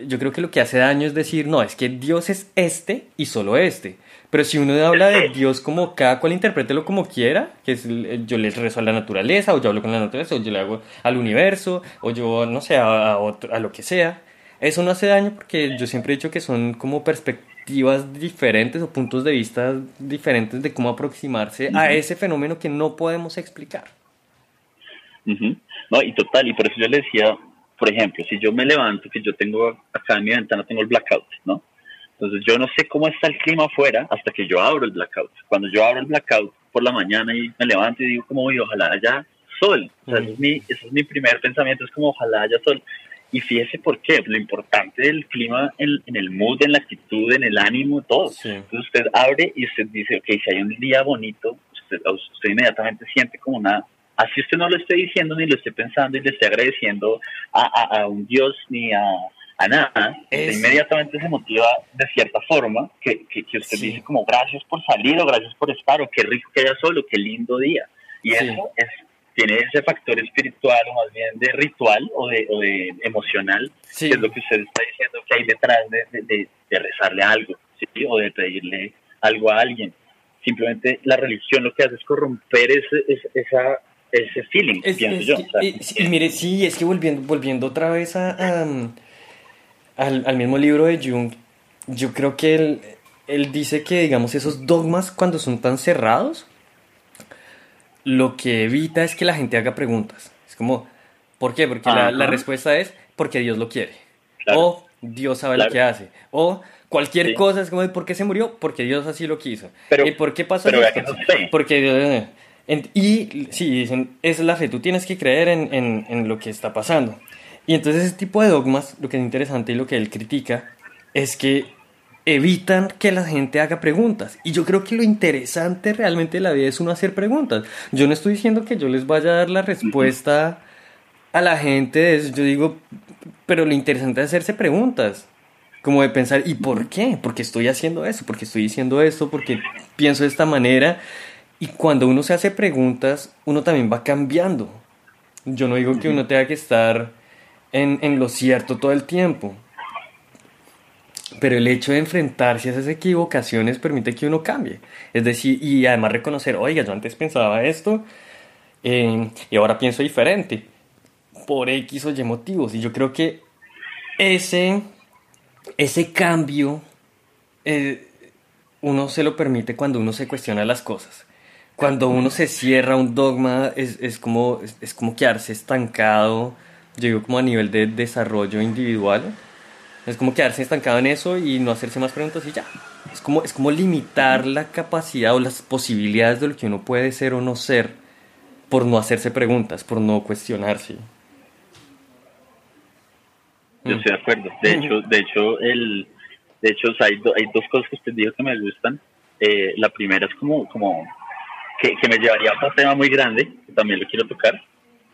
A: Yo creo que lo que hace daño es decir, no, es que Dios es este y solo este. Pero si uno habla de Dios como cada cual interprételo como quiera, que es yo le rezo a la naturaleza, o yo hablo con la naturaleza, o yo le hago al universo, o yo, no sé, a, a lo que sea, eso no hace daño porque yo siempre he dicho que son como perspectivas diferentes o puntos de vista diferentes de cómo aproximarse a ese fenómeno que no podemos explicar.
B: No, y total, y por eso yo le decía, por ejemplo, si yo me levanto, que yo tengo acá en mi ventana, tengo el blackout, ¿no? Entonces yo no sé cómo está el clima afuera hasta que yo abro el blackout. Cuando yo abro el blackout por la mañana y me levanto y digo como, ojalá haya sol. O sea, es mi, ese es mi primer pensamiento, es como, ojalá haya sol. Y fíjese por qué, lo importante del clima en, el mood, en la actitud, en el ánimo, todo. Entonces usted abre y usted dice, ok, si hay un día bonito, usted, usted inmediatamente siente como una, así usted no lo esté diciendo ni lo esté pensando y le esté agradeciendo a, a, un Dios ni a, a nada, inmediatamente se motiva de cierta forma, que, que, usted dice como gracias por salir o gracias por estar o qué rico que haya solo, qué lindo día. Y eso es tiene ese factor espiritual o más bien de ritual o de, o de emocional, que es lo que usted está diciendo que hay detrás de, de, de rezarle algo ¿sí? o de pedirle algo a alguien. Simplemente la religión lo que hace es corromper ese, ese, esa, ese feeling, pienso yo.
A: y mire, sí, es que volviendo, volviendo otra vez a, al, al, mismo libro de Jung, yo creo que él, él dice que, digamos, esos dogmas cuando son tan cerrados, lo que evita es que la gente haga preguntas. Es como, ¿por qué? Porque la, la, respuesta es porque Dios lo quiere. O Dios sabe lo que hace. O cualquier cosa es como, ¿por qué se murió? Porque Dios así lo quiso. Pero, ¿Y por qué pasó
B: pero esto?
A: Porque Dios... Y sí, dicen, esa es la fe, tú tienes que creer en, en, en lo que está pasando. Y entonces ese tipo de dogmas, lo que es interesante y lo que él critica, es que evitan que la gente haga preguntas. Y yo creo que lo interesante realmente de la vida es uno hacer preguntas. Yo no estoy diciendo que yo les vaya a dar la respuesta a la gente de eso. Yo digo, pero lo interesante es hacerse preguntas. Como de pensar, ¿y por qué? Porque estoy haciendo eso, porque estoy diciendo esto, porque pienso de esta manera. Y cuando uno se hace preguntas, uno también va cambiando. Yo no digo que uno tenga que estar en lo cierto todo el tiempo pero el hecho de enfrentarse a esas equivocaciones permite que uno cambie. Es decir, y además reconocer, oiga, yo antes pensaba esto eh, y ahora pienso diferente por X o Y motivos. Y yo creo que ese, ese cambio eh, uno se lo permite cuando uno se cuestiona las cosas. Cuando uno se cierra un dogma es, es como, es, es como quedarse estancado, yo digo como a nivel de desarrollo individual es como quedarse estancado en eso y no hacerse más preguntas y ya. Es como, es como limitar la capacidad o las posibilidades de lo que uno puede ser o no ser por no hacerse preguntas, por no cuestionarse.
B: Yo estoy de acuerdo. De hecho, de hecho, el, de hecho hay, hay dos cosas que usted dijo que me gustan. Eh, la primera es como, como que, que me llevaría a un tema muy grande, que también lo quiero tocar,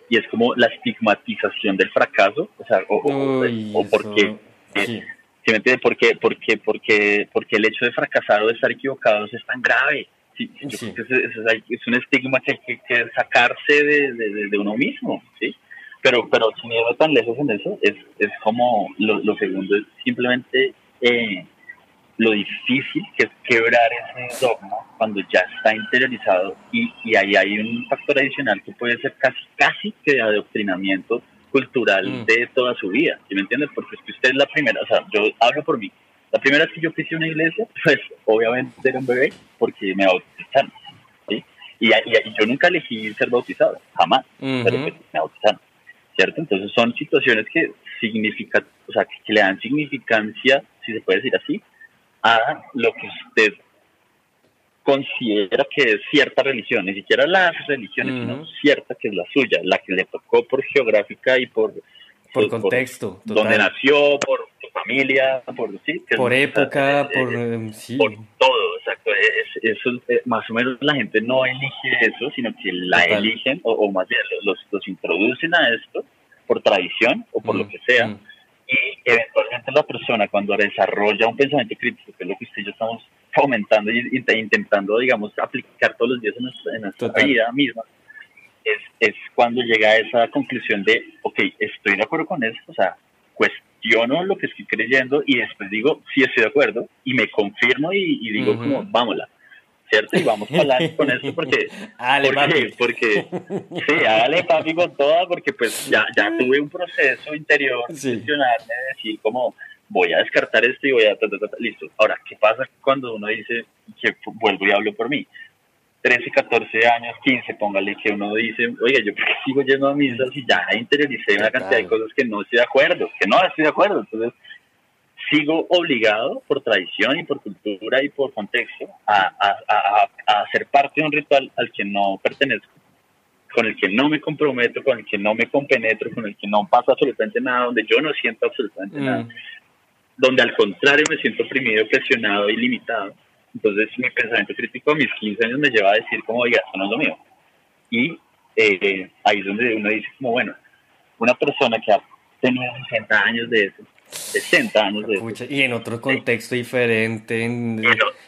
B: y es como la estigmatización del fracaso, o sea, o, o, o porque Sí. me entiende? Porque, porque, porque, porque el hecho de fracasar o de estar equivocados es tan grave. Sí, es, es, un estigma que hay que, sacarse de, de, uno mismo, ¿sí? Pero, pero sin ir tan lejos en eso, es, es como lo, lo segundo, es simplemente eh, lo difícil que es quebrar ese dogma cuando ya está interiorizado y, y ahí hay un factor adicional que puede ser casi, casi que de adoctrinamiento cultural mm. de toda su vida, ¿sí me entiendes? Porque es que usted es la primera, o sea, yo hablo por mí. La primera vez que yo a una iglesia, pues obviamente era un bebé porque me bautizaron, ¿sí? Y, yo nunca elegí ser bautizado, jamás, pero pues me bautizaron, ¿cierto? Entonces son situaciones que significan, o sea, que le dan significancia, si se puede decir así, a lo que usted considera que es cierta religión, ni siquiera las religiones, sino cierta que es la suya, la que le tocó por geográfica y por,
A: por, contexto,
B: donde nació, por su familia, por sí,
A: por época, por,
B: por todo, exacto. eso, más o menos la gente no elige eso, sino que la eligen o, más bien los, los introducen a esto por tradición o por lo que sea. Y eventualmente la persona cuando desarrolla un pensamiento crítico, que es lo que usted y yo estamos fomentando y intentando, digamos, aplicar todos los días en nuestra, vida misma, es, es cuando llega a esa conclusión de, ok, estoy de acuerdo con esto, o sea, cuestiono lo que estoy creyendo y después digo, sí estoy de acuerdo y me confirmo y, digo como, vámonos ¿cierto? Y vamos a hablar con esto porque, porque, porque, sí, hágale papi con toda, porque pues ya, ya tuve un proceso interior sí. de decir como voy a descartar esto y voy a, listo. Ahora, ¿qué pasa cuando uno dice que vuelvo y hablo por mí? 13, 14 años, 15, póngale que uno dice, oiga, yo sigo yendo a misas y ya interioricé una cantidad de cosas que no estoy de acuerdo, que no estoy de acuerdo. Entonces, sigo obligado por tradición y por cultura y por contexto a, a, a, ser parte de un ritual al que no pertenezco, con el que no me comprometo, con el que no me compenetro, con el que no pasa absolutamente nada, donde yo no siento absolutamente nada, mm. Donde al contrario me siento oprimido, presionado y limitado. Entonces mi pensamiento crítico a mis 15 años me lleva a decir como, oiga, esto no es lo mío. Y eh, ahí es donde uno dice como, bueno, una persona que ha tenido 60 años de eso, 60 años de
A: Y en otro contexto diferente, en,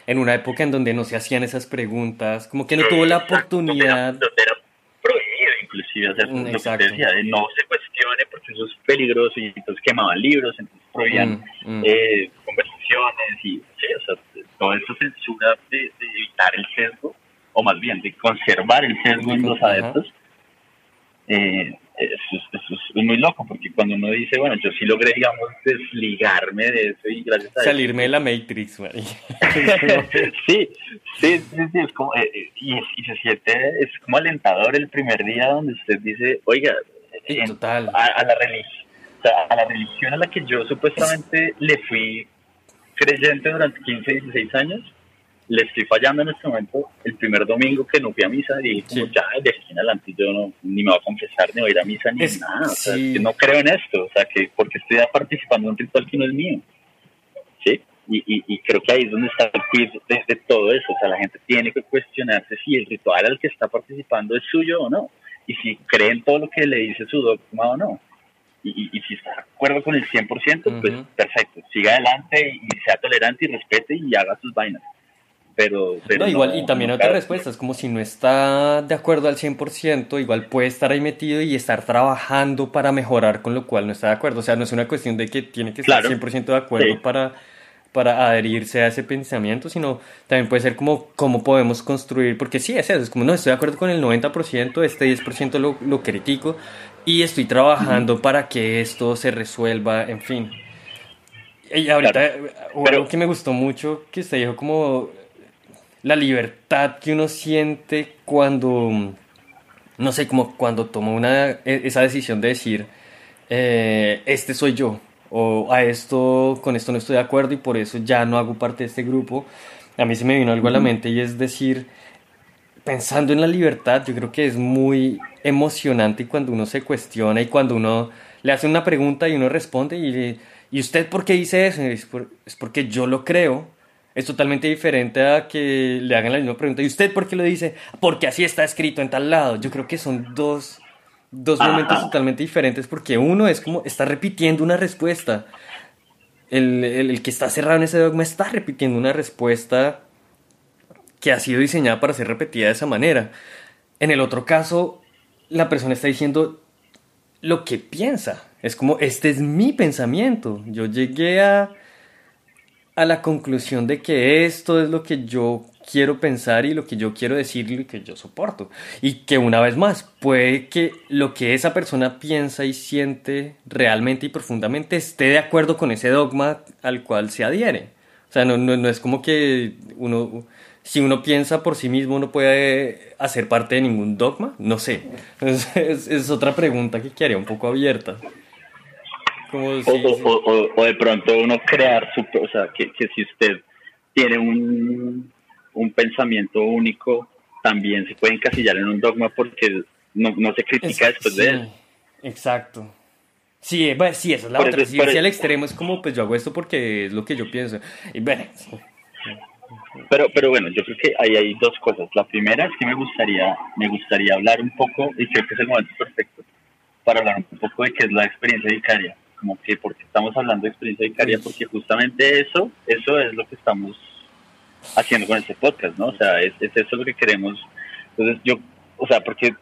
A: en, una época en donde no se hacían esas preguntas, como que no tuvo la oportunidad.
B: Inclusive hacer mm, lo que decía, de no se cuestione porque eso es peligroso y entonces quemaban libros, entonces prohibían mm, mm. Eh, conversaciones y sí, o sea, toda esa censura de, evitar el sesgo, o más bien de conservar el sesgo en los adeptos. Eh, eso, es muy loco, porque cuando uno dice, bueno, yo sí logré, digamos, desligarme de eso y gracias a
A: Salirme de la Matrix,
B: sí, sí, sí, sí, es como, eh, eh, y, se siente, es como alentador el primer día donde usted dice, oiga, A, la religión, a la religión a la que yo supuestamente le fui creyente durante 15, 16 años, le estoy fallando en este momento. El primer domingo que no fui a misa y como ya de aquí en adelante yo no, ni me voy a confesar ni voy a ir a misa ni nada, o sea, que no creo en esto, o sea, que porque estoy participando en un ritual que no es mío, ¿sí? Y, y, creo que ahí es donde está el quiz de, todo eso, o sea, la gente tiene que cuestionarse si el ritual al que está participando es suyo o no, y si cree en todo lo que le dice su dogma o no. Y, y, si está de acuerdo con el 100%, pues perfecto, siga adelante y sea tolerante y respete y haga sus vainas pero...
A: no, igual, y también otra respuesta, es como si no está de acuerdo al 100%, igual puede estar ahí metido y estar trabajando para mejorar con lo cual no está de acuerdo. O sea, no es una cuestión de que tiene que estar 100% de acuerdo para, para adherirse a ese pensamiento, sino también puede ser como cómo podemos construir, porque sí, es eso, es como, no, estoy de acuerdo con el 90%, este 10% lo, lo critico y estoy trabajando para que esto se resuelva, en fin. Y ahorita, algo que me gustó mucho, que usted dijo como la libertad que uno siente cuando, no sé, como cuando toma una, e, esa decisión de decir, eh, este soy yo, o a esto, con esto no estoy de acuerdo y por eso ya no hago parte de este grupo, a mí se me vino algo a la mente y es decir, pensando en la libertad, yo creo que es muy emocionante cuando uno se cuestiona y cuando uno le hace una pregunta y uno responde y, ¿y usted por qué dice eso? Es, es porque yo lo creo es totalmente diferente a que le hagan la misma pregunta. ¿Y usted por qué lo dice? Porque así está escrito en tal lado. Yo creo que son dos, dos momentos totalmente diferentes porque uno es como está repitiendo una respuesta. El, el, que está cerrado en ese dogma está repitiendo una respuesta que ha sido diseñada para ser repetida de esa manera. En el otro caso, la persona está diciendo lo que piensa. Es como, este es mi pensamiento. Yo llegué a a la conclusión de que esto es lo que yo quiero pensar y lo que yo quiero decir y que yo soporto. Y que una vez más, puede que lo que esa persona piensa y siente realmente y profundamente esté de acuerdo con ese dogma al cual se adhiere. O sea, no, no, es como que uno, si uno piensa por sí mismo, no puede hacer parte de ningún dogma. No sé. Es, es, otra pregunta que quedaría un poco abierta
B: o, o, de pronto uno crear su, o sea, que, que si usted tiene un, un pensamiento único también se puede encasillar en un dogma porque no, no se critica después de él.
A: Exacto. Sí, eh, bueno, sí, esa es la otra. si, al extremo es como, pues yo hago esto porque es lo que yo pienso. Y bueno,
B: pero, pero bueno, yo creo que ahí hay dos cosas. La primera es que me gustaría, me gustaría hablar un poco, y creo que es el momento perfecto para hablar un poco de qué es la experiencia vicaria. Como que, porque estamos hablando de experiencia vicaria, porque justamente eso, eso es lo que estamos haciendo con este podcast, ¿no? O sea, es, es eso lo que queremos. Entonces, yo, o sea, porque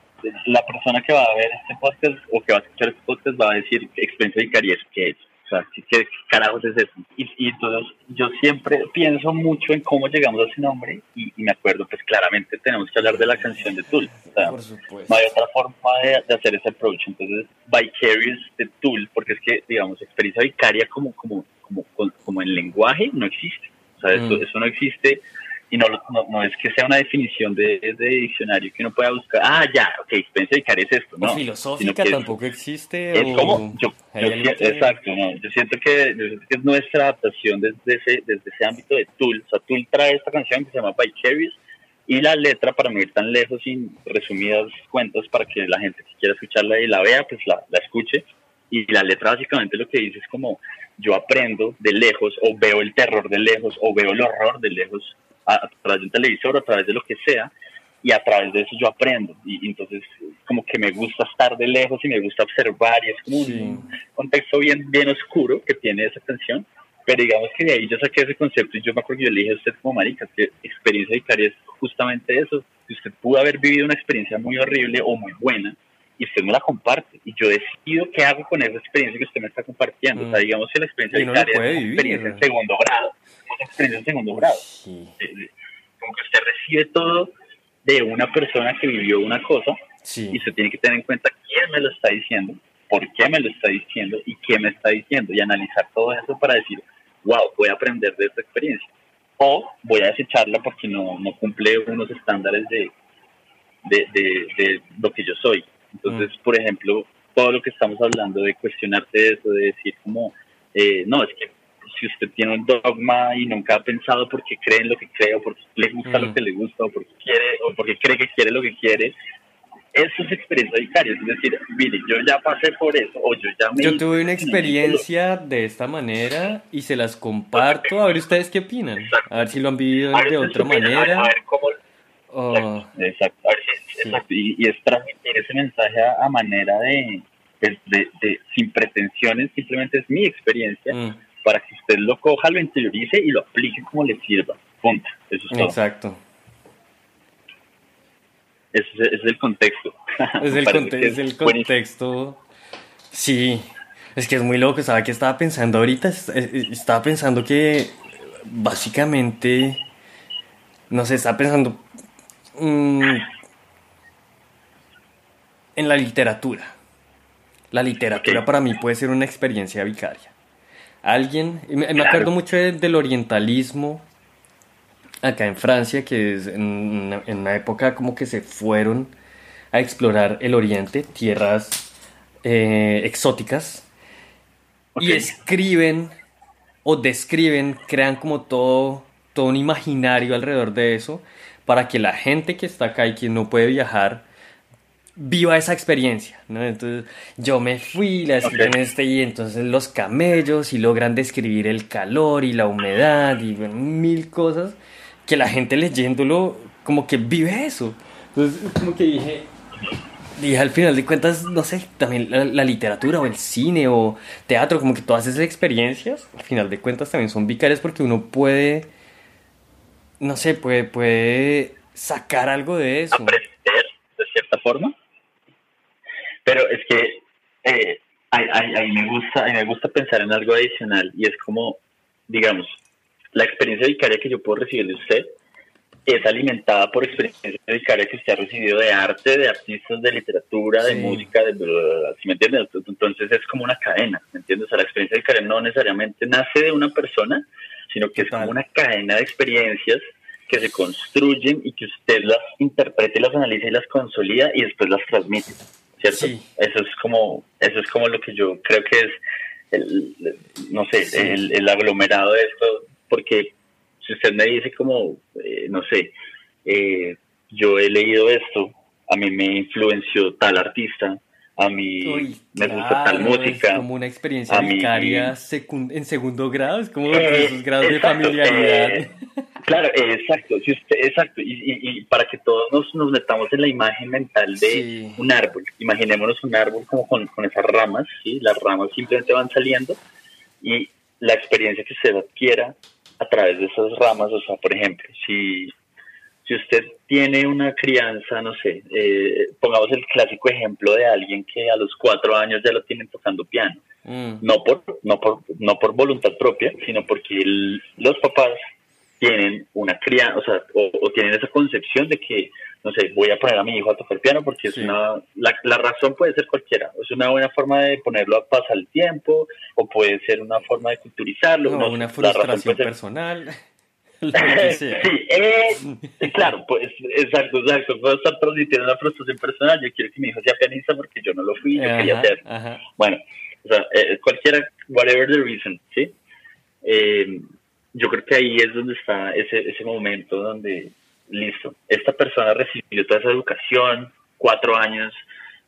B: la persona que va a ver este podcast o que va a escuchar este podcast va a decir experiencia vicaria qué es. O sea, ¿qué, carajos es eso? Y, entonces yo siempre pienso mucho en cómo llegamos a ese nombre y, me acuerdo, pues claramente tenemos que hablar de la canción de Tool. O sea, no hay otra forma de, hacer ese approach. Entonces, Vicarious de Tool, porque es que, digamos, experiencia vicaria como, como, como, como en lenguaje no existe. O sea, eso, mm. eso no existe y no, no, es que sea una definición de, de, diccionario que uno pueda buscar, ah, ya, ok, experiencia vicaria es esto, ¿no?
A: filosófica tampoco existe.
B: Es como, yo, exacto, no, yo siento que, es nuestra adaptación desde ese, desde ese ámbito de Tool, o sea, Tool trae esta canción que se llama Vicarious y la letra, para no ir tan lejos, sin resumidas cuentas, para que la gente que quiera escucharla y la vea, pues la, la escuche, y la letra básicamente lo que dice es como, yo aprendo de lejos, o veo el terror de lejos, o veo el horror de lejos, a, través de un televisor, a través de lo que sea, y a través de eso yo aprendo. Y, entonces como que me gusta estar de lejos y me gusta observar, y es como un contexto bien, bien oscuro que tiene esa canción. Pero digamos que de ahí yo saqué ese concepto y yo me acuerdo que yo le dije a usted como marica, que experiencia vicaria es justamente eso, que usted pudo haber vivido una experiencia muy horrible o muy buena, y usted me la comparte y yo decido qué hago con esa experiencia que usted me está compartiendo. O sea, mm. digamos que la experiencia vicaria es una experiencia en segundo grado experiencia en segundo grado. Como que usted recibe todo de una persona que vivió una cosa y usted tiene que tener en cuenta quién me lo está diciendo, por qué me lo está diciendo y qué me está diciendo y analizar todo eso para decir, wow, voy a aprender de esta experiencia. O voy a desecharla porque no, no cumple unos estándares de, de, de, lo que yo soy. Entonces, mm. por ejemplo, todo lo que estamos hablando de cuestionarte eso, de decir como, eh, no, es que si usted tiene un dogma y nunca ha pensado por qué cree en lo que cree, o porque le gusta lo mm. que le gusta, o porque quiere, o porque cree que quiere lo que quiere, eso es experiencia vicaria. Es decir, mire, yo ya pasé por eso, o yo ya me.
A: Yo tuve una experiencia de esta manera y se las comparto. A ver, ¿ustedes qué opinan? A ver si lo han vivido de otra manera.
B: A ver cómo. Oh. Exacto, exacto. Y, es transmitir ese mensaje a, manera de, de, sin pretensiones, simplemente es mi experiencia. Mm para que usted lo coja, lo interiorice y lo aplique como le sirva. Punto. Eso es todo.
A: Exacto.
B: Ese es, el contexto.
A: Es el, es el contexto. Sí. Es que es muy loco. ¿Sabe qué estaba pensando ahorita? Estaba pensando que básicamente, no sé, estaba pensando mm, en la literatura. La literatura para mí puede ser una experiencia vicaria alguien, me, acuerdo mucho del orientalismo acá en Francia, que es en, una época como que se fueron a explorar el oriente, tierras eh, exóticas, y escriben o describen, crean como todo, todo un imaginario alrededor de eso, para que la gente que está acá y quien no puede viajar, viva esa experiencia, ¿no? Entonces yo me fui, la escribí en este y entonces los camellos y logran describir el calor y la humedad y mil cosas que la gente leyéndolo como que vive eso. Entonces como que dije, dije al final de cuentas, no sé, también la, literatura o el cine o teatro, como que todas esas experiencias, al final de cuentas también son vicarias porque uno puede, no sé, puede, puede sacar algo de eso.
B: Aprender de cierta forma. Pero es que eh, a, mí me gusta, me gusta pensar en algo adicional y es como, digamos, la experiencia vicaria que yo puedo recibir de usted es alimentada por experiencia vicaria que usted ha recibido de arte, de artistas, de literatura, de música, de ¿sí me entiendes? Entonces es como una cadena, ¿me entiendes? O sea, la experiencia vicaria no necesariamente nace de una persona, sino que es como una cadena de experiencias que se construyen y que usted las interprete, las analiza y las consolida y después las transmite. ¿Cierto? Eso es como, eso es como lo que yo creo que es, el, no sé, el, aglomerado de esto, porque si usted me dice como, eh, no sé, eh, yo he leído esto, a mí me influenció tal artista, a mí me gusta tal música.
A: Es como una experiencia vicaria en segundo grado, es como eh, esos grados de familiaridad. Eh,
B: claro, exacto, si usted, exacto. Y, para que todos nos, nos, metamos en la imagen mental de un árbol, imaginémonos un árbol como con, con esas ramas, ¿sí? las ramas simplemente van saliendo y la experiencia que usted adquiera a través de esas ramas, o sea, por ejemplo, si si usted tiene una crianza, no sé, eh, pongamos el clásico ejemplo de alguien que a los cuatro años ya lo tienen tocando piano, mm. no, por, no, por, no por voluntad propia, sino porque los papás tienen una crianza, o sea, o, tienen esa concepción de que, no sé, voy a poner a mi hijo a tocar piano porque es una, la, la, razón puede ser cualquiera, es una buena forma de ponerlo a pasar el tiempo, o puede ser una forma de culturizarlo.
A: No, una frustración personal.
B: sí, eh, claro, pues exacto, exacto. Puedo estar transmitiendo una frustración personal. Yo quiero que mi hijo sea pianista porque yo no lo fui, yo quería ser. Bueno, o sea, eh, cualquiera, whatever the reason, ¿sí? Eh, yo creo que ahí es donde está ese, ese momento donde, listo, esta persona recibió toda esa educación, cuatro años,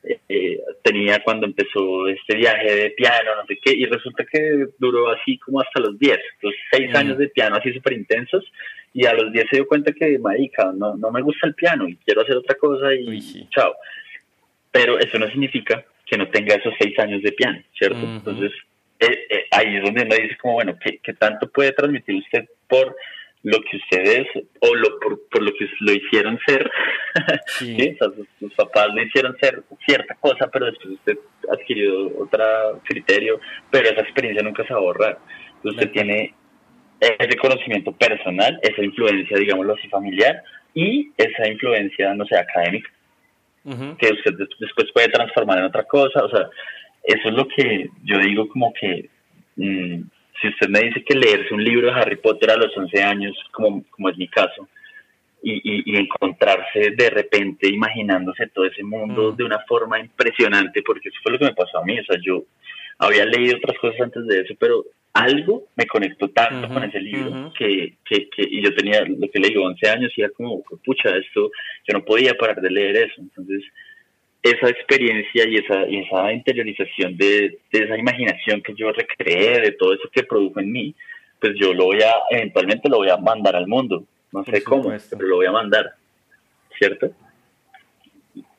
B: eh, tenía cuando empezó este viaje de piano, no sé qué, y resulta que duró así como hasta los 10, los 6 mm. años de piano así súper intensos, y a los 10 se dio cuenta que, marica, no, no me gusta el piano y quiero hacer otra cosa y chao. Pero eso no significa que no tenga esos 6 años de piano, ¿cierto? Entonces, eh, eh, ahí es donde uno dice como, bueno, ¿qué, ¿qué tanto puede transmitir usted por lo que ustedes o lo por, lo que lo hicieron ser, sí. sus, papás le hicieron ser cierta cosa, pero después usted adquirió otro criterio, pero esa experiencia nunca se va a borrar. Usted tiene ese conocimiento personal, esa influencia, digámoslo así, familiar y esa influencia, no sé, académica, que usted después puede transformar en otra cosa. O sea, eso es lo que yo digo como que... Mm, si usted me dice que leerse un libro de Harry Potter a los 11 años, como, como es mi caso, y, y, encontrarse de repente imaginándose todo ese mundo mm. de una forma impresionante, porque eso fue lo que me pasó a mí, o sea, yo había leído otras cosas antes de eso, pero algo me conectó tanto con ese libro que, que, que, y yo tenía, lo que le digo, 11 años y era como, pucha, esto, yo no podía parar de leer eso, entonces esa experiencia y esa, y esa interiorización de, esa imaginación que yo recreé, de todo eso que produjo en mí, pues yo lo voy a, eventualmente lo voy a mandar al mundo. No sé cómo, pero lo voy a mandar, ¿cierto?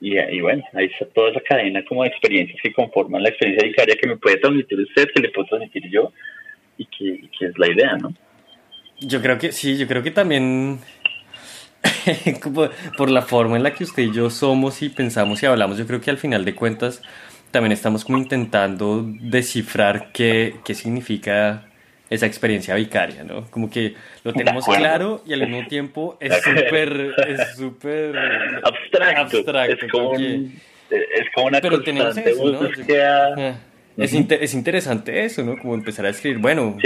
B: Y, y, bueno, ahí está toda esa cadena como de experiencias que conforman la experiencia vicaria que me puede transmitir usted, que le puedo transmitir yo, y que, y que es la idea, ¿no?
A: Yo creo que sí, yo creo que también por la forma en la que usted y yo somos y pensamos y hablamos, yo creo que al final de cuentas también estamos como intentando descifrar qué, qué significa esa experiencia vicaria, ¿no? Como que lo tenemos claro y al mismo tiempo es súper es súper
B: abstracto. abstracto. Es como, es como una
A: Pero tenemos eso, ¿no? Es, es, interesante eso, ¿no? Como empezar a escribir, bueno,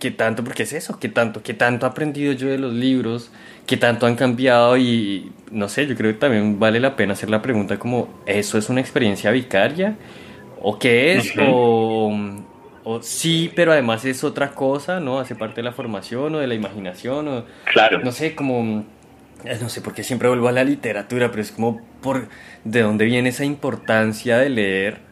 A: ¿qué tanto? Porque es eso, ¿qué tanto? ¿Qué tanto he aprendido yo de los libros? ¿Qué tanto han cambiado? Y no sé, yo creo que también vale la pena hacer la pregunta como, ¿eso es una experiencia vicaria? ¿O qué es? o, o, sí, pero además es otra cosa, ¿no? Hace parte de la formación o de la imaginación o...
B: Claro.
A: No sé, como... Eh, no sé por qué siempre vuelvo a la literatura, pero es como por de dónde viene esa importancia de leer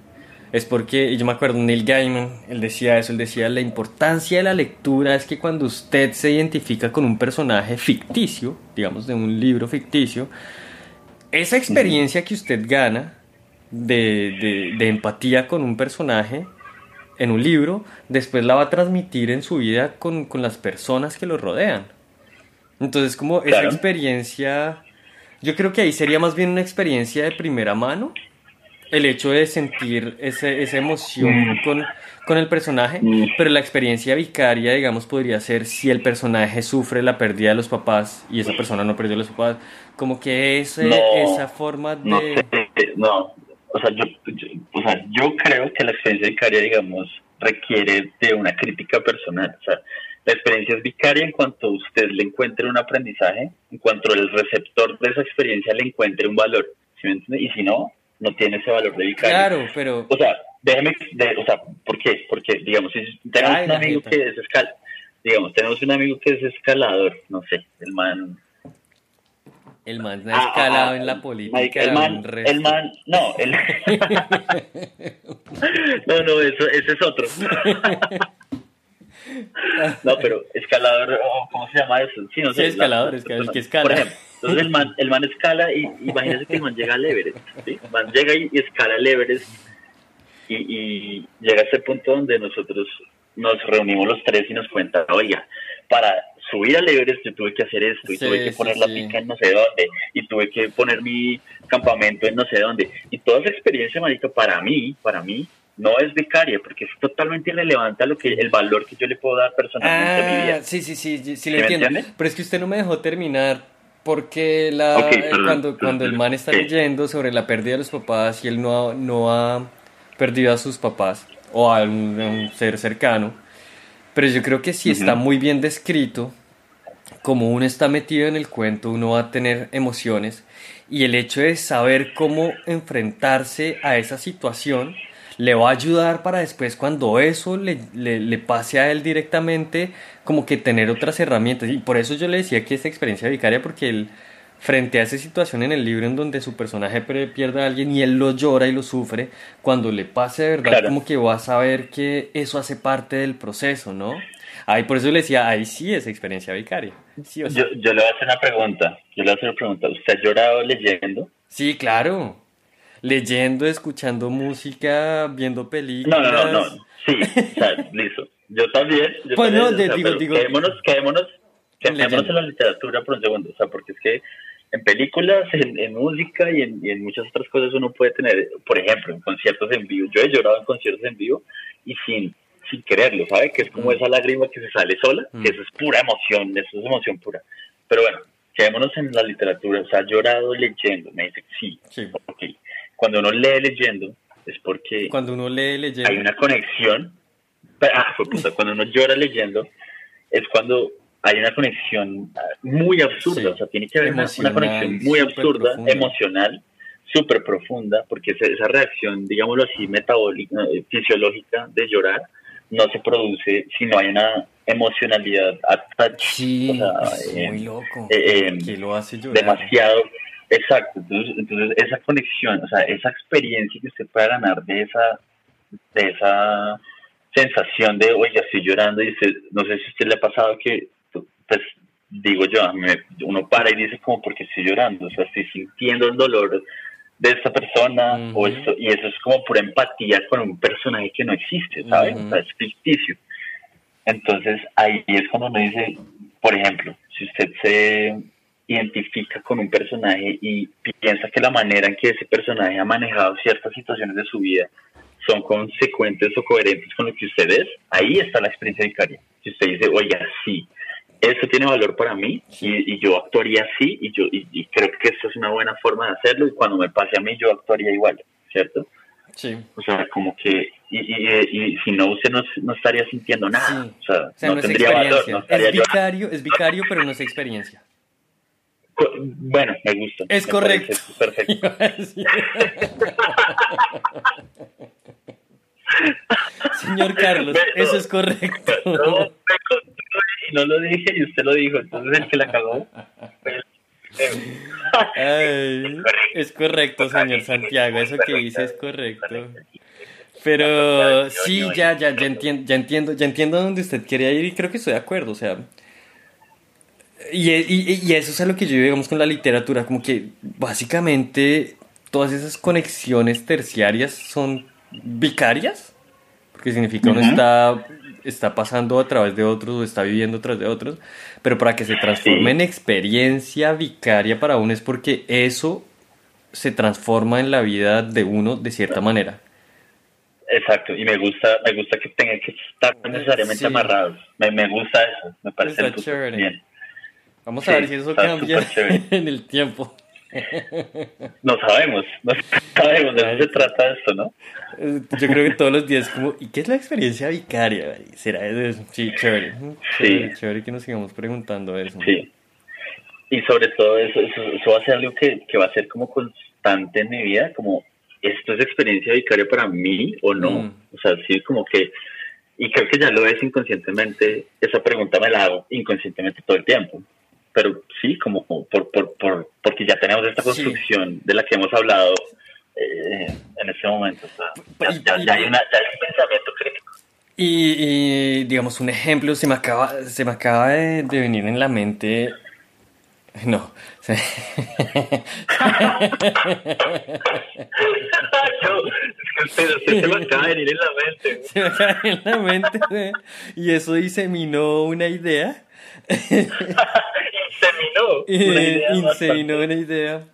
A: es porque, yo me acuerdo, Neil Gaiman, él decía eso, él decía, la importancia de la lectura es que cuando usted se identifica con un personaje ficticio, digamos de un libro ficticio, esa experiencia que usted gana de, de, empatía con un personaje en un libro, después la va a transmitir en su vida con, con las personas que lo rodean. Entonces, como esa experiencia, yo creo que ahí sería más bien una experiencia de primera mano el hecho de sentir ese, esa emoción mm. con, con, el personaje, mm. pero la experiencia vicaria, digamos, podría ser si el personaje sufre la pérdida de los papás y esa persona no perdió a los papás, como que ese, esa forma de...
B: No, o, sea, yo, o sea, yo creo que la experiencia vicaria, digamos, requiere de una crítica personal, o sea, la experiencia es vicaria en cuanto usted le encuentre un aprendizaje, en cuanto el receptor de esa experiencia le encuentre un valor, ¿sí me entiende? Y si no, no tiene ese valor de vicario.
A: Claro, pero...
B: O sea, déjeme, o sea, ¿por qué? Porque, digamos, si tenemos un amigo que es escal, digamos, tenemos un amigo que es escalador, no sé, el man
A: el man ha escalado en la política.
B: el man, el man, no, el... no, no, eso, ese es otro. no, pero escalador, ¿cómo se llama eso?
A: Sí, no sé. escalador, es que escala.
B: Por ejemplo, entonces el man, el man escala y imagínese que el man llega al Everest, ¿sí? El man llega y, escala el Everest y, y llega a ese punto donde nosotros nos reunimos los tres y nos cuenta, oiga, para subir al Everest yo tuve que hacer esto y tuve que poner la pica en no sé dónde y tuve que poner mi campamento en no sé dónde y toda esa experiencia marica para mí para mí no es vicaria porque es totalmente irrelevante a lo que el valor que yo le puedo dar personalmente a mi
A: vida. ah, sí sí sí sí, lo entiendo. pero es que usted no me dejó terminar porque la cuando cuando el man está leyendo sobre la pérdida de los papás y él no ha, no ha perdido a sus papás o a un, ser cercano pero yo creo que si está muy bien descrito como uno está metido en el cuento, uno va a tener emociones y el hecho de saber cómo enfrentarse a esa situación le va a ayudar para después cuando eso le, le, pase a él directamente, como que tener otras herramientas. Y por eso yo le decía que esta experiencia vicaria, porque él, frente a esa situación en el libro en donde su personaje pierde a alguien y él lo llora y lo sufre, cuando le pase de verdad, como que va a saber que eso hace parte del proceso, ¿no? Ay, por eso le decía, ahí sí es experiencia vicaria.
B: yo, yo, le voy a hacer una pregunta. Yo le voy a hacer una pregunta. ¿Usted ha llorado leyendo?
A: Sí, claro. Leyendo, escuchando música, viendo películas.
B: No, no, no. no. Sí, o sea, listo. Yo también. Yo
A: pues no, digo, digo.
B: Quedémonos, quedémonos, quedémonos en la literatura por un segundo. O sea, porque es que en películas, en, música y en, y en, muchas otras cosas uno puede tener, por ejemplo, en conciertos en vivo. Yo he llorado en conciertos en vivo y sin sin quererlo, ¿sabe? Que es como mm. esa lágrima que se sale sola, que mm. eso es pura emoción, eso es emoción pura. Pero bueno, quedémonos en la literatura, o sea, llorado leyendo, me dice sí, sí. Cuando uno lee leyendo, es porque...
A: Cuando uno lee leyendo...
B: Hay una conexión, ah, cuando uno llora leyendo, es cuando hay una conexión muy absurda, o sea, tiene que haber una, conexión muy absurda, emocional, súper profunda, porque esa reacción, digámoslo así, metabólica, eh, fisiológica de llorar, no se produce si no hay una emocionalidad
A: Sí, muy loco.
B: Eh, em,
A: que lo hace llorar.
B: Demasiado. Exacto. Entonces, esa conexión, o sea, esa experiencia que usted pueda ganar de esa, de esa sensación de, oye, estoy llorando y no sé si a usted le ha pasado que, pues, digo yo, uno para y dice como porque estoy llorando, o sea, estoy sintiendo el dolor de esta persona o esto, y eso es como pura empatía con un personaje que no existe, ¿sabes? es ficticio. Entonces ahí es cuando uno dice, por ejemplo, si usted se identifica con un personaje y piensa que la manera en que ese personaje ha manejado ciertas situaciones de su vida son consecuentes o coherentes con lo que usted es, ahí está la experiencia vicaria. Si usted dice, oye, sí, eso tiene valor para mí y, yo actuaría así y yo y, creo que eso es una buena forma de hacerlo y cuando me pase a mí yo actuaría igual, ¿cierto?
A: Sí.
B: O sea, como que, y, y, si no, usted no, estaría sintiendo nada. O, sea, no, tendría valor.
A: es, vicario, es vicario, pero no es experiencia.
B: Bueno, me gusta.
A: Es correcto.
B: perfecto.
A: Señor Carlos, eso es correcto.
B: No, no lo dije y usted lo dijo, entonces el que la cagó.
A: es correcto, señor Santiago, eso que dice es correcto. Pero sí, ya, ya, ya entiendo, ya entiendo, ya entiendo dónde usted quería ir y creo que estoy de acuerdo, o sea. Y, y, y eso es a lo que yo digamos con la literatura, como que básicamente todas esas conexiones terciarias son vicarias, porque significa uno está está pasando a través de otros o está viviendo a través de otros, pero para que se transforme en experiencia vicaria para uno es porque eso se transforma en la vida de uno de cierta manera.
B: Exacto, y me gusta, me gusta que tenga que estar necesariamente amarrados. Me, me, gusta eso, me parece bien.
A: Vamos a ver si eso cambia en el tiempo.
B: No sabemos, no sabemos, de qué se trata esto, ¿no?
A: Yo creo que todos los días como, ¿y qué es la experiencia vicaria? ¿Será eso? Sí, chévere. Sí. Chévere que nos sigamos preguntando eso.
B: Sí. Y sobre todo eso, eso, va a ser algo que, que, va a ser como constante en mi vida, como, ¿esto es experiencia vicaria para mí o no? Mm. O sea, sí, como que y creo que ya lo es inconscientemente, esa pregunta me la hago inconscientemente todo el tiempo. Pero sí, como, por, por, por, porque ya tenemos esta construcción de la que hemos hablado eh, en este momento. ya, hay un pensamiento crítico.
A: Y, digamos, un ejemplo, se me acaba, se me acaba de, venir en la mente. No. Se...
B: se me acaba de venir en la mente.
A: Se me acaba de venir en la mente. Y eso diseminó una idea.
B: inseminó una idea.
A: Inseminó una idea.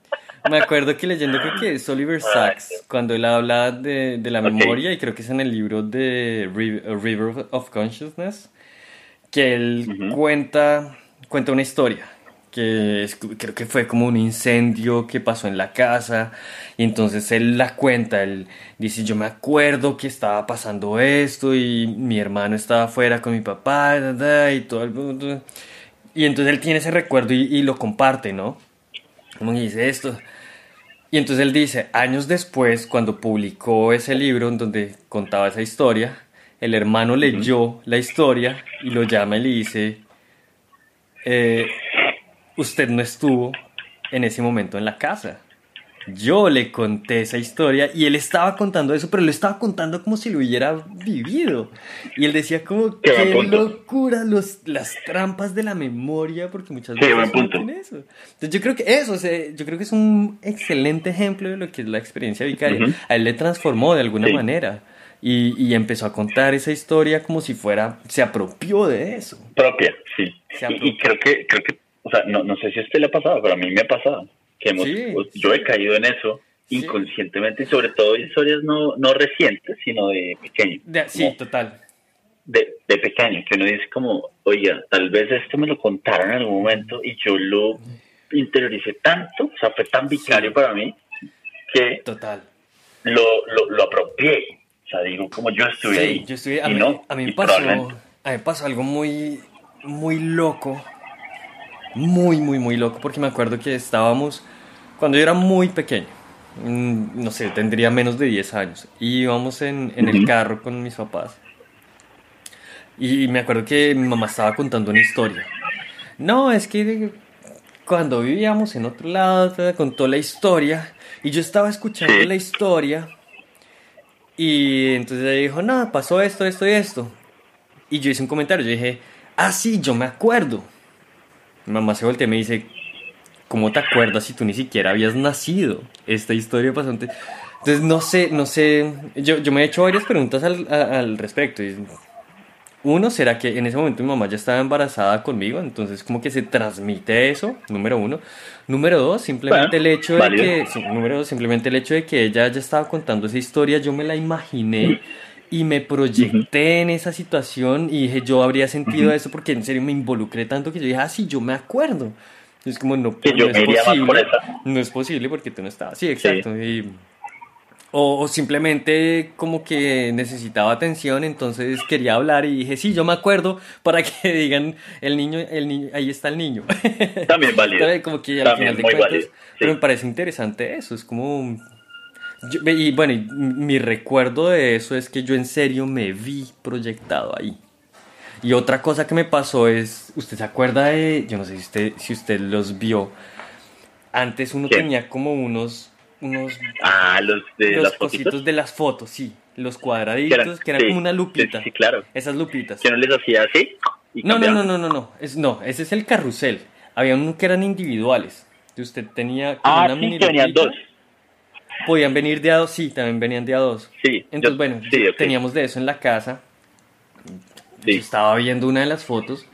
A: Me acuerdo que leyendo creo que es Oliver Sacks, cuando él habla de, de la memoria, y creo que es en el libro de River of Consciousness, que él cuenta, cuenta una historia que creo que fue como un incendio que pasó en la casa y entonces él la cuenta, él dice yo me acuerdo que estaba pasando esto y mi hermano estaba afuera con mi papá y todo el mundo y entonces él tiene ese recuerdo y, lo comparte, ¿no? Como dice esto. Y entonces él dice, años después, cuando publicó ese libro en donde contaba esa historia, el hermano leyó la historia y lo llama y le dice, eh, usted no estuvo en ese momento en la casa. Yo le conté esa historia y él estaba contando eso, pero lo estaba contando como si lo hubiera vivido. Y él decía como, qué, locura los, las trampas de la memoria, porque muchas veces
B: no
A: eso. Entonces yo creo que eso, yo creo que es un excelente ejemplo de lo que es la experiencia vicaria. A él le transformó de alguna manera. Y, y, empezó a contar esa historia como si fuera, se apropió de eso.
B: Propia, sí. Y, y, creo que, creo que o sea, no, no sé si a usted le ha pasado, pero a mí me ha pasado. Que hemos, pues, yo he caído en eso inconscientemente y sobre todo historias no, no recientes, sino de pequeño.
A: sí, total.
B: De, de, pequeño, que uno dice como, oiga, tal vez esto me lo contaron en algún momento y yo lo interioricé tanto, o sea, fue tan vicario para mí que
A: total.
B: Lo, lo, lo apropié. O sea, digo, como yo estuve ahí.
A: Yo estuve, a, mí, a mí me pasó, a mí pasó algo muy, muy loco muy, muy, muy loco porque me acuerdo que estábamos, cuando yo era muy pequeño, mm, no sé, tendría menos de 10 años, y íbamos en, en el carro con mis papás. Y me acuerdo que mi mamá estaba contando una historia. No, es que cuando vivíamos en otro lado, contó la historia, y yo estaba escuchando la historia, y entonces ella dijo, no, pasó esto, esto y esto. Y yo hice un comentario, yo dije, ah, sí, yo me acuerdo. Mi mamá se voltea y me dice, ¿cómo te acuerdas si tú ni siquiera habías nacido? Esta historia pasó antes. Entonces, no sé, no sé, yo, yo me he hecho varias preguntas al, al respecto. Uno, ¿será que en ese momento mi mamá ya estaba embarazada conmigo? Entonces, como que se transmite eso, número uno. Número dos, simplemente el hecho de que, número dos, simplemente el hecho de que ella ya estaba contando esa historia, yo me la imaginé y me proyecté en esa situación y dije, yo habría sentido eso porque en serio me involucré tanto que yo dije, ah, sí, yo me acuerdo. Es como, no, no es posible. No es posible porque tú no estabas. Sí, exacto. o, simplemente como que necesitaba atención, entonces quería hablar y dije, sí, yo me acuerdo para que digan, el niño, el niño ahí está el niño.
B: También válido.
A: como que al final de cuentas, pero me parece interesante eso, es como y bueno, mi recuerdo de eso es que yo en serio me vi proyectado ahí. Y otra cosa que me pasó es, ¿usted se acuerda de, yo no sé si usted, si usted los vio, antes uno tenía como unos, unos,
B: ah, los de
A: los cositos de las fotos, sí, los cuadraditos, que eran como una lupita.
B: Sí, claro.
A: Esas lupitas.
B: ¿Que no les hacía así?
A: No, no, no, no, no, no, es, no, ese es el carrusel. Había uno que eran individuales. Usted tenía
B: ah, una mini que venían dos.
A: Podían venir de a dos, sí, también venían de a dos.
B: Sí.
A: Entonces, bueno, teníamos de eso en la casa. estaba viendo una de las fotos.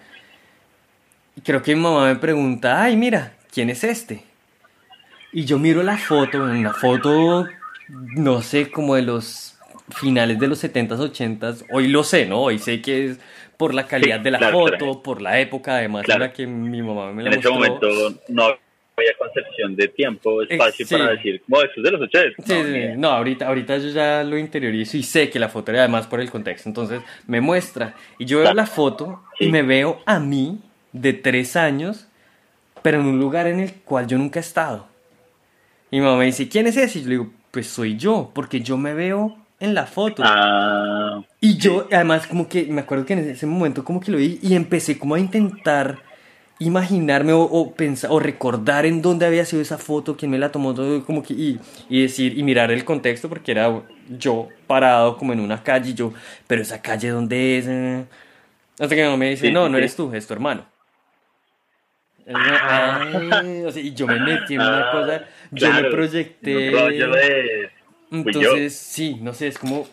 A: Y creo que mi mamá me pregunta, ay, mira, ¿quién es este? Y yo miro la foto, una foto, no sé, como de los finales de los 70s, 80s. Hoy lo sé, ¿no? Hoy sé que es por la calidad de la foto, por la época, además, la que mi mamá me la mostró.
B: En ese momento no había concepción de tiempo, espacio para decir, como eso es de los 80.
A: Sí, no, no, ahorita, ahorita yo ya lo interiorizo y sé que la foto era además por el contexto. Entonces me muestra y yo veo la foto y me veo a mí de tres años, pero en un lugar en el cual yo nunca he estado. Y mi mamá me dice, ¿quién es ese? Y yo le digo, pues soy yo, porque yo me veo en la foto.
B: Ah,
A: Y yo, además, como que me acuerdo que en ese momento como que lo vi y empecé como a intentar imaginarme o, o pensar o recordar en dónde había sido esa foto, quién me la tomó, todo como que y, y decir y mirar el contexto porque era yo parado como en una calle y yo, pero esa calle dónde es? Eh, Hasta que mamá me dice,
B: Sí,
A: no, no
B: sí.
A: eres tú, es tu hermano. Es una- ay, o sea, y yo me metí en una cosa, yo
B: claro,
A: me proyecté.
B: yo.
A: Entonces, sí, no sé, es como.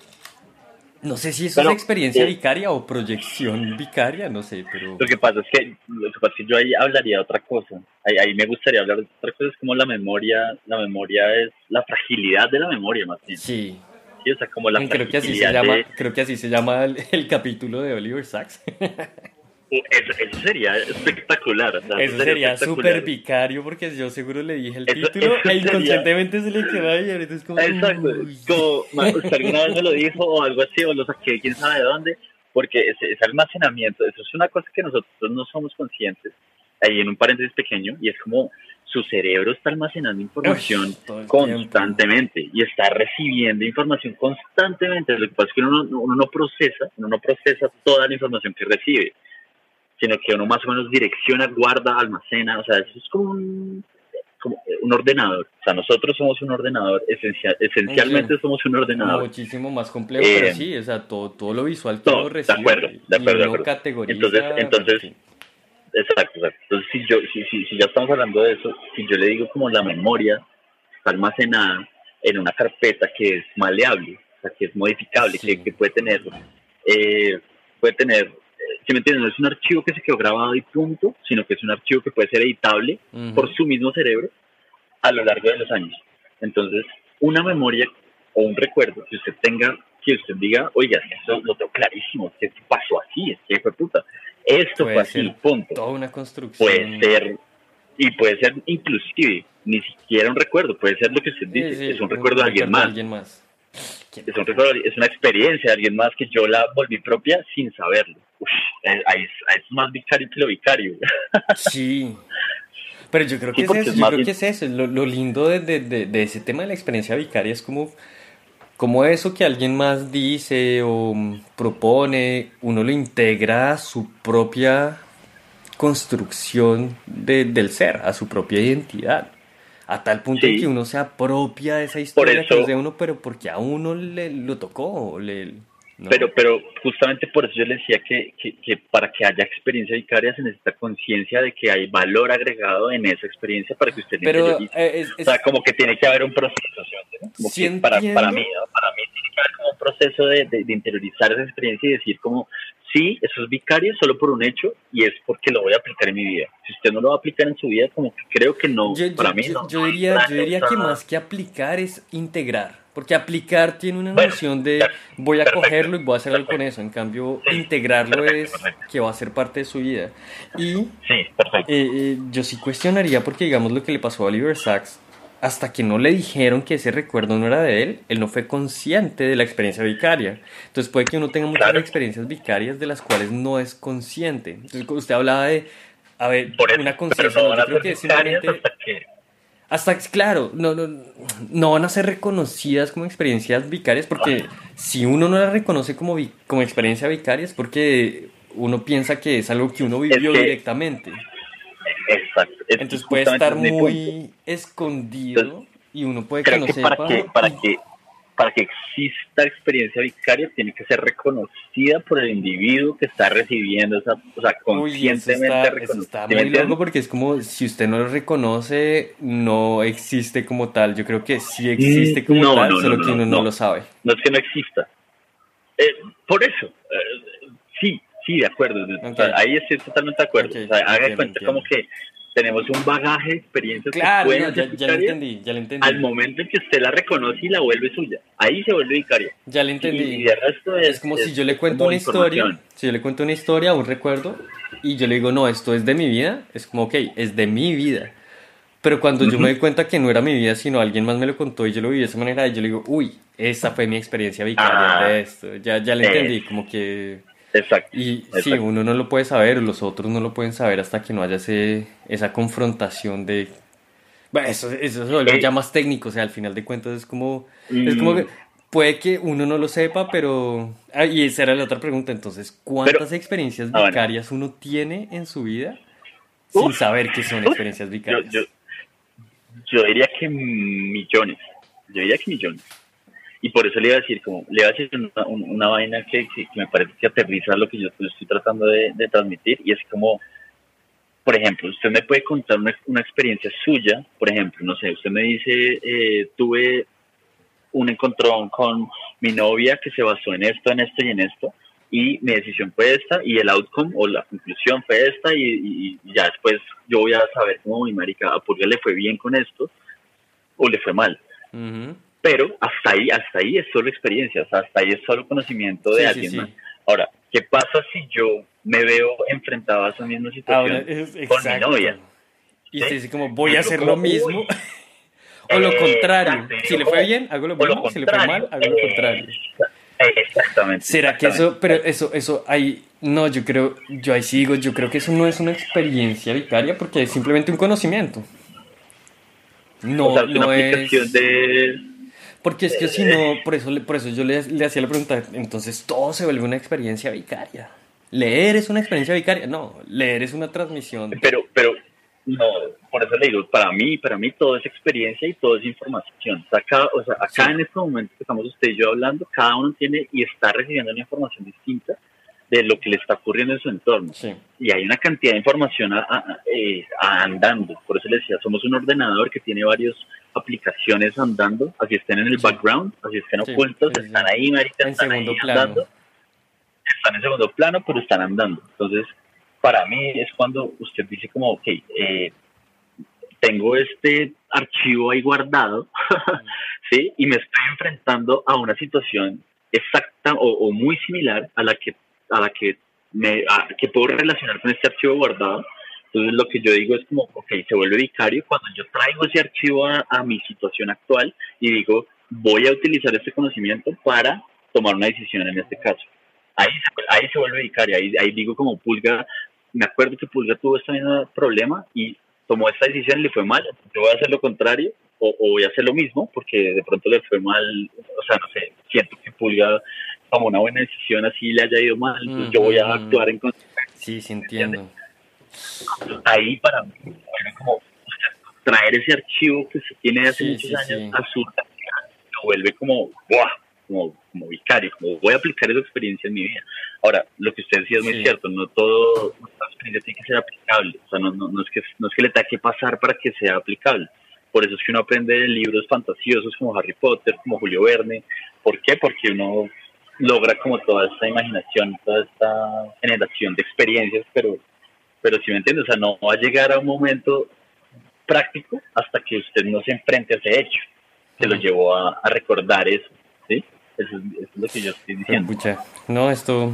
A: No sé si eso
B: Pero,
A: es experiencia
B: eh,
A: vicaria o proyección vicaria, no sé, pero.
B: Lo que pasa es que, lo que pasa es que yo ahí hablaría de otra cosa. Ahí, ahí me gustaría hablar de otra cosa, es como la memoria, la memoria es la fragilidad de la memoria más bien.
A: Sí.
B: Sí, o sea, como la
A: Creo que así se
B: fragilidad
A: llama,
B: de-
A: creo que así se llama el, el capítulo de Oliver Sacks.
B: Eso, eso sería espectacular. o sea,
A: Eso sería súper vicario porque yo seguro le dije el
B: Eso-
A: título e
B: sería-
A: inconscientemente se le quedó ahí y ahorita es como.
B: Exacto. Como usted alguna vez me lo dijo o algo así, o lo saqué, quién sabe de dónde, porque ese, ese almacenamiento, eso es una cosa que nosotros no somos conscientes, ahí en un paréntesis pequeño, y es como su cerebro está almacenando información
A: Uy,
B: constantemente y está recibiendo información constantemente. Lo que pasa es que uno no, uno no procesa, uno no procesa toda la información que recibe, sino que uno más o menos direcciona, guarda, almacena, o sea, eso es como un, como un ordenador. O sea, nosotros somos un ordenador, esencial, esencialmente
A: Sí.
B: somos un ordenador.
A: Muchísimo más complejo,
B: Eh,
A: pero sí, o sea, todo, todo lo visual que
B: todo,
A: uno
B: de
A: recibe.
B: acuerdo, de
A: y
B: acuerdo, de acuerdo. Entonces- entonces,
A: sí.
B: Exacto, exacto. Entonces, si, yo, si, si, si ya estamos hablando de eso, si yo le digo como la memoria está almacenada en una carpeta que es maleable, o sea, que es modificable,
A: Sí.
B: que, que puede tener, eh, puede tener, si me entienden, no es un archivo que se quedó grabado y punto, sino que es un archivo que puede ser editable por su mismo cerebro a lo largo de los años. Entonces, una memoria o un recuerdo que usted tenga, que usted diga, oiga, eso lo tengo clarísimo, que pasó así, es que fue puta. Esto
A: Puede
B: fue así, punto.
A: Toda una construcción.
B: Puede ser, y puede ser inclusive, ni siquiera un recuerdo, puede ser lo que usted dice,
A: Sí, sí,
B: es un recuerdo de alguien más.
A: alguien más.
B: Es un recuerdo, es una experiencia de alguien más que yo la volví propia sin saberlo. Uf, ahí es, ahí es más vicario que lo vicario.
A: Sí. Pero yo creo
B: Sí,
A: que es eso,
B: es
A: yo creo que es eso. Lo, lo lindo de, de- de- de ese tema de la experiencia vicaria es como, como eso que alguien más dice o propone, uno lo integra a su propia construcción de- del ser, a su propia identidad. A tal punto en que uno se apropia de esa historia que
B: eso-
A: es de uno, pero porque a uno le lo tocó. Le, ¿no?
B: Pero, pero justamente por eso yo le decía que, que, que para que haya experiencia vicaria se necesita conciencia de que hay valor agregado en esa experiencia para que usted
A: Pero, eh, es-
B: O
A: es-
B: sea, como que tiene que haber un proceso. Como
A: Sí
B: que para, para mí, ¿no? para mí tiene que haber como un proceso de, de- de interiorizar esa experiencia y decir como, sí, eso es vicario solo por un hecho y es porque lo voy a aplicar en mi vida. Si usted no lo va a aplicar en su vida, como que creo que no,
A: Yo,
B: para
A: yo-
B: mí
A: yo-
B: no.
A: yo diría, yo diría que más que aplicar es integrar, porque aplicar tiene una noción de voy a cogerlo y voy a hacer algo con eso, en cambio integrarlo es que va a ser parte de su vida. Y
B: Sí, perfecto.
A: eh, eh, yo sí cuestionaría porque digamos lo que le pasó a Oliver Sacks, hasta que no le dijeron que ese recuerdo no era de él, él no fue consciente de la experiencia vicaria. Entonces puede que uno tenga muchas
B: Claro.
A: experiencias vicarias de las cuales no es consciente. Entonces usted hablaba de, a ver,
B: Por eso,
A: una conciencia,
B: no
A: yo creo que
B: vicarias
A: simplemente...
B: hasta
A: claro, no, no, no van a ser reconocidas como experiencias vicarias porque si uno no las reconoce como, vi- como experiencia vicaria es porque uno piensa que es algo que uno vivió
B: que-
A: directamente.
B: Exacto. Es
A: Entonces puede estar
B: punto.
A: muy escondido y uno puede
B: creo que
A: sepa.
B: para que para
A: y-
B: que para que exista experiencia vicaria tiene que ser reconocida por el individuo que está recibiendo esa o sea
A: Uy, eso
B: conscientemente
A: está, eso
B: reconocida
A: está
B: ¿Sí me
A: muy loco porque es como si usted no lo reconoce, no existe como tal. Yo creo que sí existe
B: Mm,
A: como
B: no,
A: tal,
B: no,
A: solo
B: no,
A: que uno no, lo sabe.
B: no es que no exista Eh, por eso eh, sí sí de acuerdo O sea,
A: Ok.
B: ahí estoy totalmente de acuerdo
A: Ok,
B: o sea, haga
A: entiendo,
B: cuenta
A: entiendo.
B: como que tenemos un bagaje de experiencias
A: Claro,
B: que
A: no, ya, ya lo
B: vicarias
A: entendí, ya lo entendí.
B: al momento en que usted la reconoce y la vuelve suya ahí se vuelve vicaria
A: Ya lo
B: y,
A: entendí.
B: y de resto es,
A: Es como si yo le cuento una historia, si yo le cuento una historia, un recuerdo, y yo le digo, no, esto es de mi vida, es como, ok, es de mi vida. Pero cuando yo
B: Ujú.
A: me doy cuenta que no era mi vida, sino alguien más me lo contó y yo lo viví de esa manera, y yo le digo, uy, esa fue mi experiencia vicaria
B: Ah,
A: de esto. Ya, ya le entendí, como que...
B: exacto
A: Y sí,
B: Exacto.
A: uno no lo puede saber, los otros no lo pueden saber hasta que no haya ese, esa confrontación de... Bueno, eso, eso se vuelve
B: Eh.
A: ya más técnico, o sea, al final de cuentas es como... Es como
B: Mm.
A: que puede que uno no lo sepa, pero... Ah, y esa era la otra pregunta, entonces, ¿cuántas experiencias ah, vicarias uno tiene en su vida sin saber que son experiencias vicarias?
B: Yo, diría que millones, yo diría que millones. Y por eso le iba a decir, como, le iba a decir una, vaina que, me parece que aterriza lo que yo estoy tratando de, transmitir, y es como, por ejemplo, usted me puede contar una, experiencia suya, por ejemplo, no sé, usted me dice, eh, tuve un encontrón con mi novia que se basó en esto, en esto y en esto, y mi decisión fue esta, y el outcome o la conclusión fue esta, y, ya después yo voy a saber cómo mi marica a Purga le fue bien con esto, o le fue mal. Pero hasta ahí, hasta ahí es solo experiencia, hasta ahí es solo conocimiento de alguien más. Ahora, ¿qué pasa si yo me veo enfrentado a esa misma situación con mi novia?
A: Y se dice como, voy a hacer lo mismo. O lo contrario. Si le fue bien, hago lo mismo. Si le fue mal, hago lo contrario.
B: Exactamente.
A: ¿Será que eso, pero eso, eso ahí, no, yo creo, yo ahí sigo, yo creo que eso no es una experiencia vicaria porque es simplemente un conocimiento. No, no es. Porque es que si no, por eso, por eso yo le, le hacía la pregunta, entonces todo se vuelve una experiencia vicaria. Leer es una experiencia vicaria, no, leer es una transmisión.
B: Pero, pero, no, por eso le digo, para mí, para mí todo es experiencia y todo es información. O sea, acá, o sea, acá en este momento que estamos usted y yo hablando, cada uno tiene y está recibiendo una información distinta de lo que le está ocurriendo en su entorno. Y hay una cantidad de información eh, andando. Por eso le decía, somos un ordenador que tiene varias aplicaciones andando, así estén en el background, así estén ocultos, están ahí, marica, están ahí andando. Están en segundo plano, pero están andando. Entonces, para mí es cuando usted dice como, ok, eh, tengo este archivo ahí guardado, ¿sí? Y me estoy enfrentando a una situación exacta o, muy similar a la que, a la que, me, que puedo relacionar con este archivo guardado. Entonces lo que yo digo es como, ok, se vuelve vicario cuando yo traigo ese archivo a, a mi situación actual y digo, voy a utilizar este conocimiento para tomar una decisión en este caso. Ahí, ahí se vuelve vicario, ahí, ahí digo como Pulga me acuerdo que Pulga tuvo este mismo problema y tomó esta decisión y le fue mal, yo voy a hacer lo contrario o, voy a hacer lo mismo porque de pronto le fue mal, o sea, no sé, siento que Pulga tomó una buena decisión así le haya ido mal, entonces yo voy a actuar en consecuencia.
A: Sí, sí entiendo.
B: Ahí para mí, como traer ese archivo que se tiene hace muchos años a su lo vuelve como, ¡buah! como, como vicario, como voy a aplicar esa experiencia en mi vida. Ahora, lo que usted decía es muy cierto, no todo, experiencia tiene que ser aplicable, o sea, no, no, es que, no es que le tenga que pasar para que sea aplicable. Por eso es que uno aprende de libros fantasiosos como Harry Potter, como Julio Verne. ¿Por qué? Porque uno logra como toda esta imaginación, toda esta generación de experiencias, pero, pero si me entiende, o sea, no va a llegar a un momento práctico hasta que usted no se enfrente a ese hecho que lo llevó a, a recordar eso, ¿sí? Eso es, lo que yo estoy diciendo.
A: no, esto...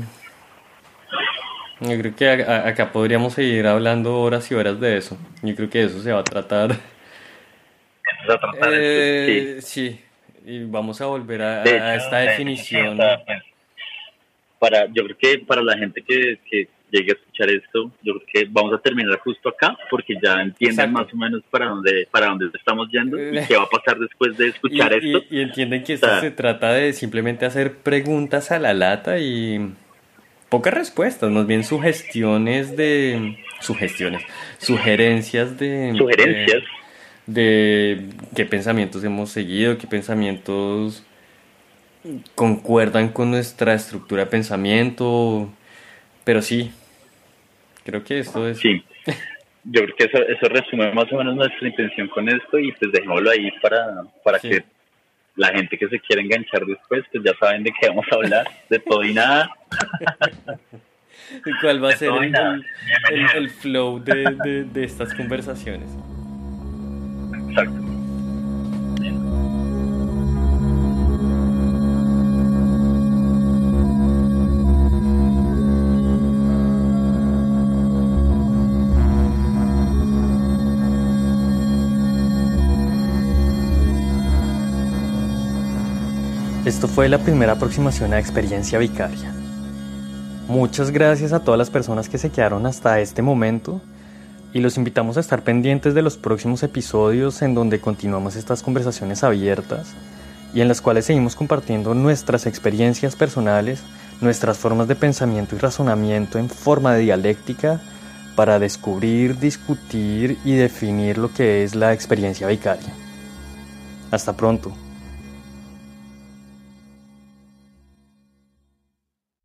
A: Yo creo que acá podríamos seguir hablando horas y horas de eso. Yo creo que eso se va a tratar.
B: Se va a tratar
A: eh, sí. Y vamos a volver a, esta definición.
B: Para, yo creo que para la gente que, que llegue a escuchar esto, yo creo que vamos a terminar justo acá, porque ya entienden más o menos para dónde, para dónde estamos yendo y qué va a pasar después de escuchar esto.
A: Y, entienden que esto se trata de simplemente hacer preguntas a la lata y pocas respuestas, más bien sugestiones de... Sugestiones, sugerencias de...
B: Sugerencias.
A: de qué pensamientos hemos seguido, qué pensamientos concuerdan con nuestra estructura de pensamiento, pero sí, creo que esto es...
B: Sí, yo creo que eso, eso resume más o menos nuestra intención con esto y pues dejémoslo ahí para, para que la gente que se quiera enganchar después, pues ya saben de qué vamos a hablar, de todo y nada.
A: ¿Cuál va a ser el, flow de, de, de estas conversaciones?
B: Exacto.
A: Esto fue la primera aproximación a experiencia vicaria. Muchas gracias a todas las personas que se quedaron hasta este momento y los invitamos a estar pendientes de los próximos episodios en donde continuamos estas conversaciones abiertas y en las cuales seguimos compartiendo nuestras experiencias personales, nuestras formas de pensamiento y razonamiento en forma de dialéctica para descubrir, discutir y definir lo que es la experiencia vicaria. Hasta pronto.